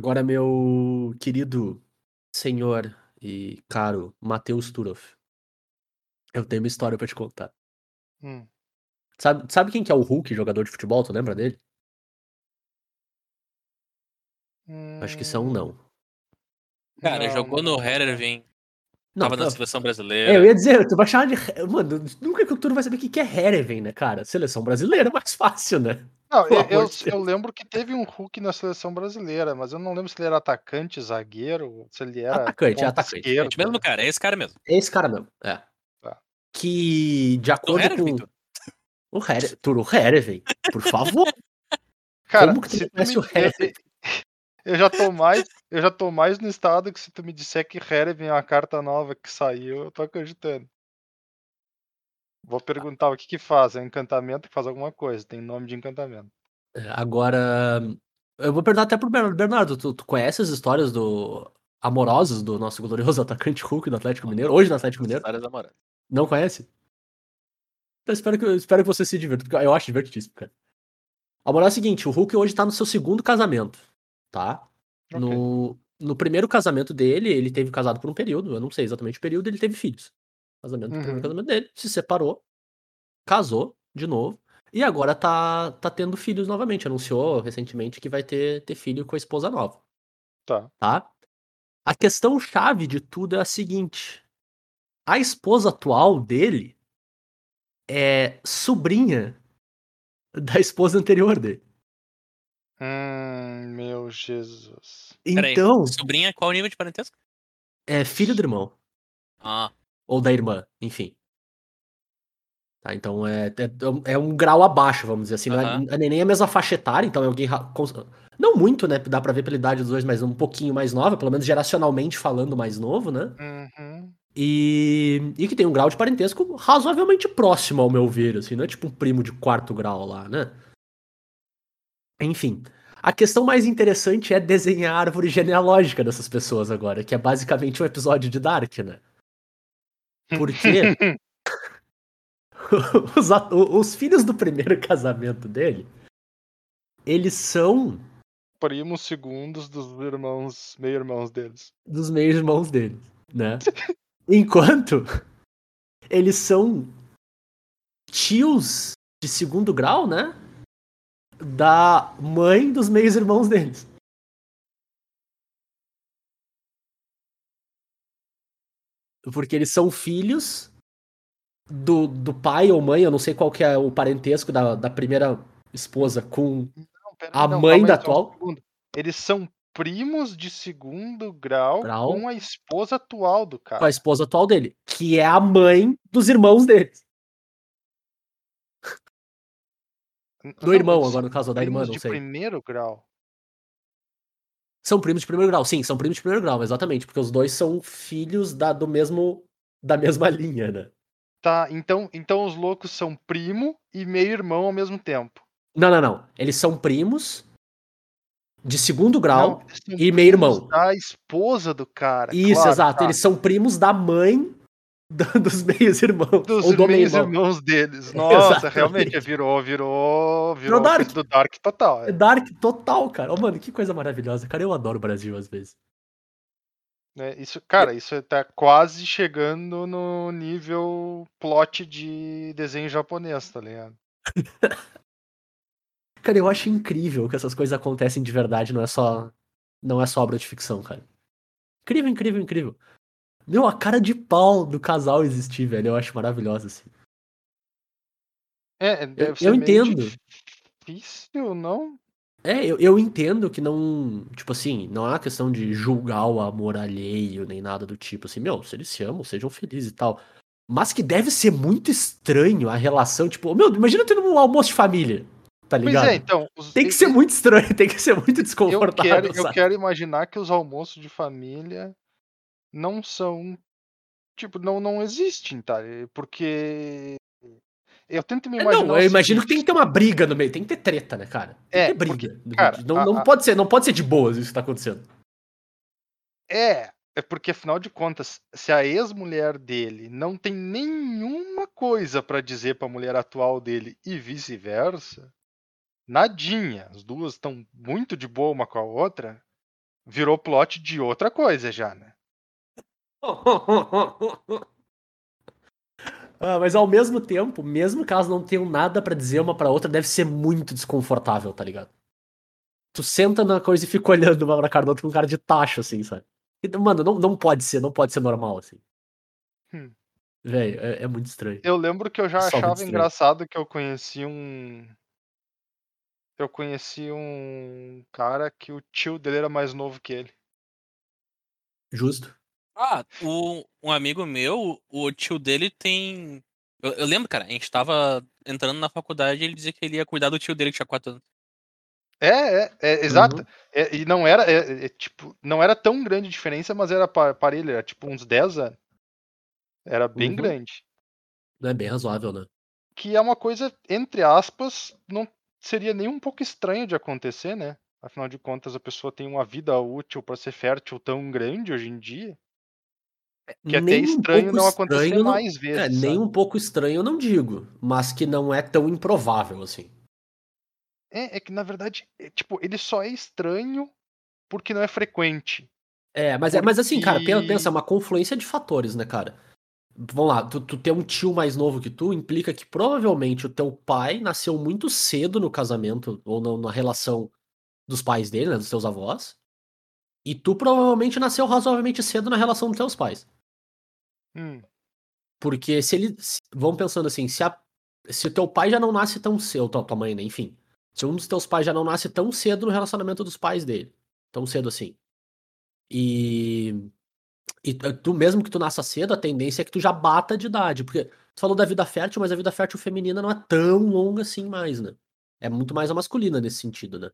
Agora, meu querido senhor e caro Matheus Turoff, eu tenho uma história pra te contar. Hum. Sabe, sabe quem que é o Hulk, jogador de futebol? Tu lembra dele? Acho que são não. Cara, Não, jogou não. no Herenveen, Não, tava na tá- seleção É, brasileira. eu ia dizer, tu vai chamar de. Mano, nunca que o Turo vai saber o que que é Hereven, né, cara? Seleção brasileira é mais fácil, né? Não, eu, eu, eu lembro que teve um Hulk na seleção brasileira, mas eu não lembro se ele era atacante, zagueiro, se ele era Atacante, é atacante. Gente, mesmo cara, é esse cara mesmo. É esse cara mesmo, é. Tá. Que, de Do acordo Herenveen, com. tu. O Here... Turo Hereven, por favor. Cara, Como que tu se tu conhece me... o Hereven? Eu já tô mais, eu já tô mais no estado que se tu me disser que Hereven é uma carta nova que saiu, eu tô acreditando. Vou perguntar o que que faz, é um encantamento que faz alguma coisa, tem nome de encantamento. É, Agora, eu vou perguntar até pro Bernardo. Bernardo, tu, tu conhece as histórias do amorosas do nosso glorioso atacante Hulk do Atlético Mineiro? Hoje no Atlético Mineiro? Histórias amorosas. Não conhece? Então espero que, espero que você se divirta, porque eu acho divertidíssimo, cara. A moral é a seguinte, o Hulk hoje tá no seu segundo casamento, tá? Ok. No, no primeiro casamento dele, ele teve casado por um período, eu não sei exatamente o período, ele teve filhos. Casamento, Uhum. primeiro casamento dele, se separou, casou de novo, e agora tá, tá tendo filhos novamente. Anunciou recentemente que vai ter, ter filho com a esposa nova, Tá. tá? A questão chave de tudo é a seguinte: a esposa atual dele é sobrinha da esposa anterior dele. Hum, meu Jesus. Peraí, Então, Sobrinha, qual o nível de parentesco? é filho do irmão. Ah, Ou da irmã, enfim. Tá, então é, é, é um grau abaixo, vamos dizer assim. Não, é, Aham. não é nem a mesma faixa etária, então é alguém. Não muito, né? Dá pra ver pela idade dos dois, mas um pouquinho mais nova, pelo menos geracionalmente falando mais novo, né? Uhum. E, e que tem um grau de parentesco razoavelmente próximo, ao meu ver, assim, não é tipo um primo de quarto grau lá, né? Enfim, a questão mais interessante é desenhar a árvore genealógica dessas pessoas agora, que é basicamente um episódio de Dark, né? Porque os, os filhos do primeiro casamento dele, eles são Primos segundos dos irmãos, meio-irmãos deles. dos meios irmãos dele, né? Enquanto eles são tios de segundo grau, né? Da mãe dos meios irmãos deles. Porque eles são filhos do, do pai ou mãe, eu não sei qual que é o parentesco da, da primeira esposa com Não, pera A não, mãe da um atual? segundo. Eles são primos de segundo grau, Grau. com a esposa atual do com cara. a esposa atual dele, que é a mãe dos irmãos deles. N- Do não, irmão, agora no caso da irmã, não de sei. primeiro grau. São primos de primeiro grau, sim, são primos de primeiro grau, exatamente, porque os dois são filhos da, do mesmo, da mesma linha, né? Tá, então, então os loucos são primo e meio-irmão ao mesmo tempo. Não, não, não. Eles são primos de segundo grau. Não, e meio-irmão. Da esposa do cara. Isso, claro, exato. tá. Eles são primos da mãe dos meios irmãos. Dos do meios meio-irmão. irmãos deles. Nossa, Exatamente. realmente virou, virou, virou Dark. do Dark total. É É. Dark total, cara. Oh, mano, que coisa maravilhosa. Cara, eu adoro o Brasil às vezes. Né, Isso, cara, isso tá quase chegando no nível plot de desenho japonês, tá ligado? Cara, eu acho incrível que essas coisas acontecem de verdade, não é só. Não é só obra de ficção, cara. Incrível, incrível, incrível. Meu, a cara de pau do casal existir, velho, eu acho maravilhosa, assim. É, deve eu ser meio entendo. difícil, não? É, eu, eu entendo que não. Tipo assim, não é uma questão de julgar o amor alheio, nem nada do tipo. Assim, meu, se eles se amam, sejam felizes e tal. Mas que deve ser muito estranho a relação, tipo, meu, imagina tendo um almoço de família, tá Pois ligado? é, então. os- Tem que ser muito estranho, tem que ser muito Eu desconfortável. quero, eu quero imaginar que os almoços de família não são. Tipo, não, não existem, tá? E- Porque. Eu tento me É, imaginar. não, eu imagino que tem seguinte, que ter uma briga no meio, tem que ter treta, né, cara? Tem É, que ter briga. cara, não, a- não a- pode ser, não pode ser de boas isso que tá acontecendo. É, é porque afinal de contas, se a ex-mulher dele não tem nenhuma coisa pra dizer pra mulher atual dele e vice-versa, nadinha, as duas estão muito de boa uma com a outra, virou plot de outra coisa já, né? Ah, mas ao mesmo tempo, mesmo que elas não tenham nada pra dizer uma pra outra, deve ser muito desconfortável, tá ligado? Tu senta na coisa e fica olhando uma pra cara da outra com cara de tacho, assim, sabe? E, Mano, não, não pode ser, não pode ser normal, assim. Hum. Velho, é, é muito estranho. Eu lembro que eu já Só achava engraçado que eu conheci um. Eu conheci um cara que o tio dele era mais novo que ele. Justo. Ah, o, um amigo meu, o tio dele tem. Eu, eu lembro, cara, a gente tava entrando na faculdade e ele dizia que ele ia cuidar do tio dele que tinha 4 anos. É, é, é exato. Uhum. É, e não era, é, é, tipo, não era tão grande a diferença, mas era pa- parelho, era tipo uns 10 anos. Era bem Uhum. grande. É bem razoável, né? Que é uma coisa, entre aspas, não seria nem um pouco estranho de acontecer, né? Afinal de contas, a pessoa tem uma vida útil pra ser fértil tão grande hoje em dia, que é até Nem um estranho pouco não acontecer estranho não- mais vezes. É, nem um pouco estranho eu não digo, mas que não é tão improvável assim. É, é que na verdade, é, tipo, ele só é estranho porque não é frequente. É, mas, é, mas assim, cara, pensa, Porque- pensa, é uma confluência de fatores, né, cara? Vamos lá, tu, tu ter um tio mais novo que tu implica que provavelmente o teu pai nasceu muito cedo no casamento ou na, na relação dos pais dele, né, dos teus avós. E tu provavelmente nasceu razoavelmente cedo na relação dos teus pais. Hum, Porque se ele. se- vamos pensando assim, se, a, se o teu pai já não nasce tão cedo, tua, tua mãe, né? Enfim. Se um dos teus pais já não nasce tão cedo no relacionamento dos pais dele. Tão cedo assim. E. E tu mesmo que tu nasça cedo, a tendência é que tu já bata de idade. Porque tu falou da vida fértil, mas a vida fértil feminina não é tão longa assim mais, né? É muito mais a masculina nesse sentido, né?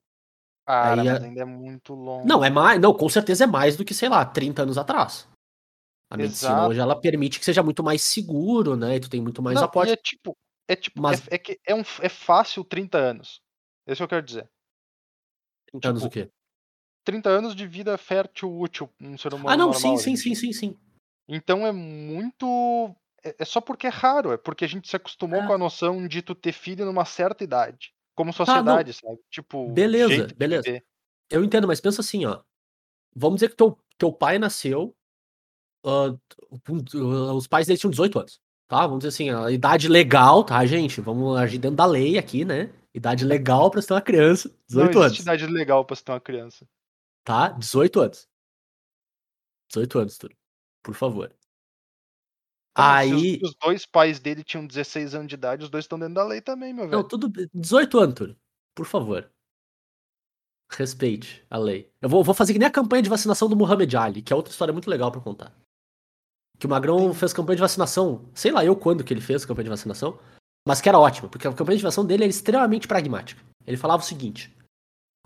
cara, Aí mas ainda é muito longo. Não, é mais. Não, com certeza é mais do que, sei lá, 30 anos atrás. A medicina Exato. hoje ela permite que seja muito mais seguro, né? E tu tem muito mais Não, aporte. É tipo, é tipo, Mas- é, é que é, um, é fácil 30 anos. Isso que eu quero dizer. 30 anos o tipo, quê? 30 anos de vida fértil útil, um ser humano Ah, não, normal. sim, sim, sim, sim, sim. Então é muito. É, é só porque é raro, é porque a gente se acostumou É. com a noção de tu ter filho numa certa idade. Como sociedade, sabe? Tipo, Beleza, beleza. Eu entendo, mas pensa assim, ó. Vamos dizer que teu, teu pai nasceu. Ah, os pais dele tinham 18 anos. Tá? Vamos dizer assim, a idade legal, tá, gente? Vamos agir dentro da lei aqui, né? Idade legal pra ser uma criança. Não 18 existe anos. idade legal pra se ter uma criança. Tá? 18 anos. 18 anos, Túlio. Por favor. Se os- Aí. se os dois pais dele tinham 16 anos de idade, os dois estão dentro da lei também, meu velho. Não, tudo. bem. 18 anos, Túlio. Por favor. Respeite a lei. Eu vou, vou fazer que nem a campanha de vacinação do Muhammad Ali, que é outra história muito legal pra contar. Que o Magrão fez campanha de vacinação, sei lá eu quando que ele fez campanha de vacinação, mas que era ótima, porque a campanha de vacinação dele era extremamente pragmática. Ele falava o seguinte: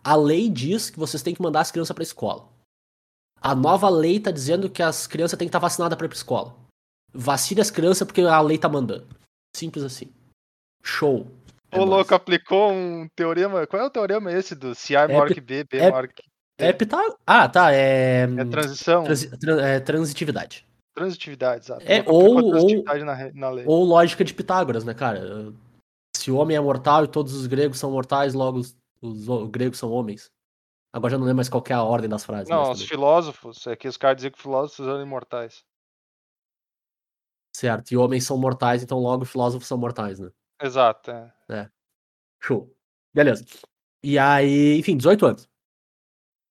a lei diz que vocês têm que mandar as crianças pra escola. A nova lei tá dizendo que as crianças têm que estar vacinadas pra ir pra escola. Vacine as crianças porque a lei tá mandando. Simples assim. Show. É Ô, louco, aplicou um teorema. Qual é o teorema esse do se A é maior que B, B é- maior que. É Pitá- Ah, tá. É. É transição? transi- tran- é transitividade. Transitividade, exato. É, louco aplicou ou- ou- transitividade na, re- na lei. Ou lógica de Pitágoras, né, cara? Se o homem é mortal e todos os gregos são mortais, logo os, os gregos são homens. Agora já não lembro mais qual é a ordem das frases. Não, os filósofos, é que os caras diziam que filósofos eram imortais. Certo. E homens são mortais, então logo filósofos são mortais, né? Exato, é. Show. Beleza. E aí, enfim, 18 anos.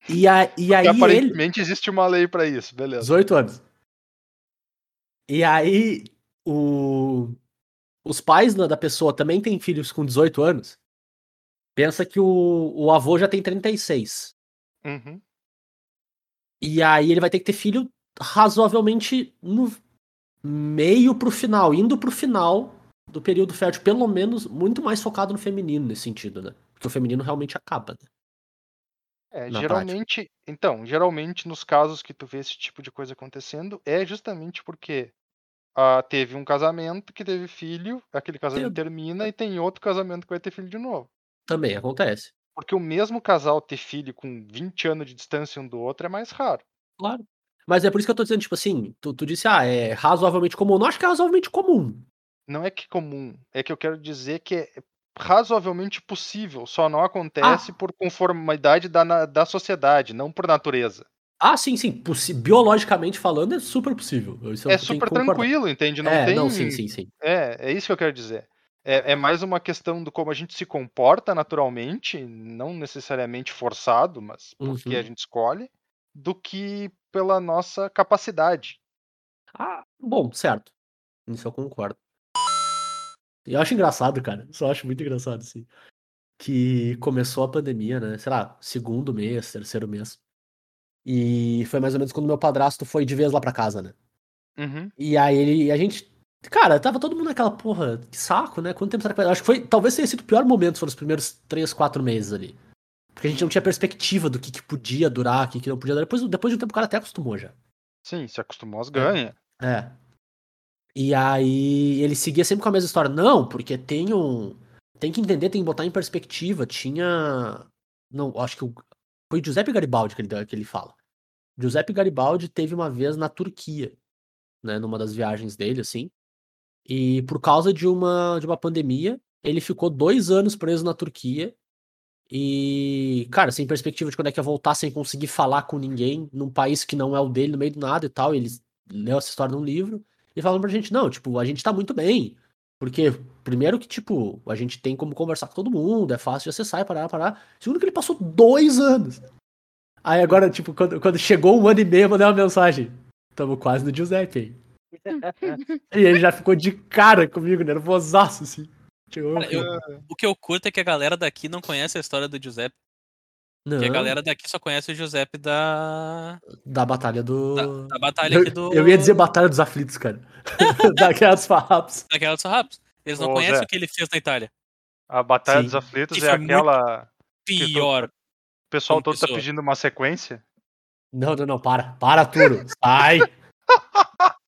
E, a, e Porque aí ele. aparentemente existe uma lei pra isso, beleza. 18 anos. E aí, o... os pais né, da pessoa também têm filhos com 18 anos. Pensa que o, o avô já tem 36. Uhum. E aí ele vai ter que ter filho razoavelmente no meio pro final, indo pro final do período fértil, pelo menos muito mais focado no feminino nesse sentido, né? Porque o feminino realmente acaba, né? É, Na geralmente, então, geralmente nos casos que tu vê esse tipo de coisa acontecendo, é justamente porque ah, teve um casamento que teve filho, aquele casamento termina e tem outro casamento que vai ter filho de novo. Também acontece. Porque o mesmo casal ter filho com 20 anos de distância um do outro é mais raro. Claro. Mas é por isso que eu tô dizendo, tipo assim, tu, tu disse, ah, é razoavelmente comum. Não acho que é razoavelmente comum. Não é que comum, é que eu quero dizer que é razoavelmente possível, só não acontece por conformidade da, da sociedade, não por natureza. Ah, sim, sim. biologicamente falando, é super possível. Isso É super tranquilo, entende? Não é, tem. não, sim, sim, sim. É, é isso que eu quero dizer. É, é mais uma questão do como a gente se comporta naturalmente, não necessariamente forçado, mas porque Uhum. a gente escolhe, do que pela nossa capacidade. Ah, bom, certo. Isso eu concordo. E eu acho engraçado, cara. Só acho muito engraçado, assim. Que começou a pandemia, né? Sei lá, segundo mês, terceiro mês. E foi mais ou menos quando meu padrasto foi de vez lá pra casa, né? Uhum. E aí ele, a gente. Cara, tava todo mundo naquela porra, que saco, né? Quanto tempo será que vai. Acho que foi. Talvez tenha sido o pior momento, foram os primeiros três, quatro meses ali. Porque a gente não tinha perspectiva do que, que podia durar, o que, que não podia durar. Depois, depois de um tempo o cara até acostumou já. Sim, se acostumou às ganha. É. E aí ele seguia sempre com a mesma história. Não, porque tem um. Tem que entender, tem que botar em perspectiva. Tinha. Não, acho que o... foi o Giuseppe Garibaldi que ele, que ele fala. Giuseppe Garibaldi teve uma vez na Turquia, né? Numa das viagens dele, assim. E por causa de uma, de uma pandemia, ele ficou dois anos preso na Turquia. E, cara, sem perspectiva de quando é que ia voltar, sem conseguir falar com ninguém, num país que não é o dele, no meio do nada e tal. Ele leu essa história num livro e falando pra gente, não, tipo, a gente tá muito bem. Porque, primeiro que, tipo, a gente tem como conversar com todo mundo, é fácil de acessar e parar, parar. Segundo que ele passou dois anos. Aí agora, tipo, quando, quando chegou um ano e meio, eu mandei uma mensagem. Tamo quase no Giuseppe aí. e ele já ficou de cara comigo, nervosaço, assim. Cara, eu- o que eu curto é que a galera daqui não conhece a história do Giuseppe. não, Porque a galera daqui só conhece o Giuseppe da, da batalha do. da, da batalha eu, aqui do. eu ia dizer Batalha dos Aflitos, cara. Daquelas farrapas. Da Guerra dos Sarrapos. Eles não Ô, conhecem Zé. o que ele fez na Itália. A Batalha Sim. dos Aflitos Que é foi muito aquela. Pior. O pessoal todo tá pedindo uma sequência. Não, não, não, para. Para, Turo. Sai.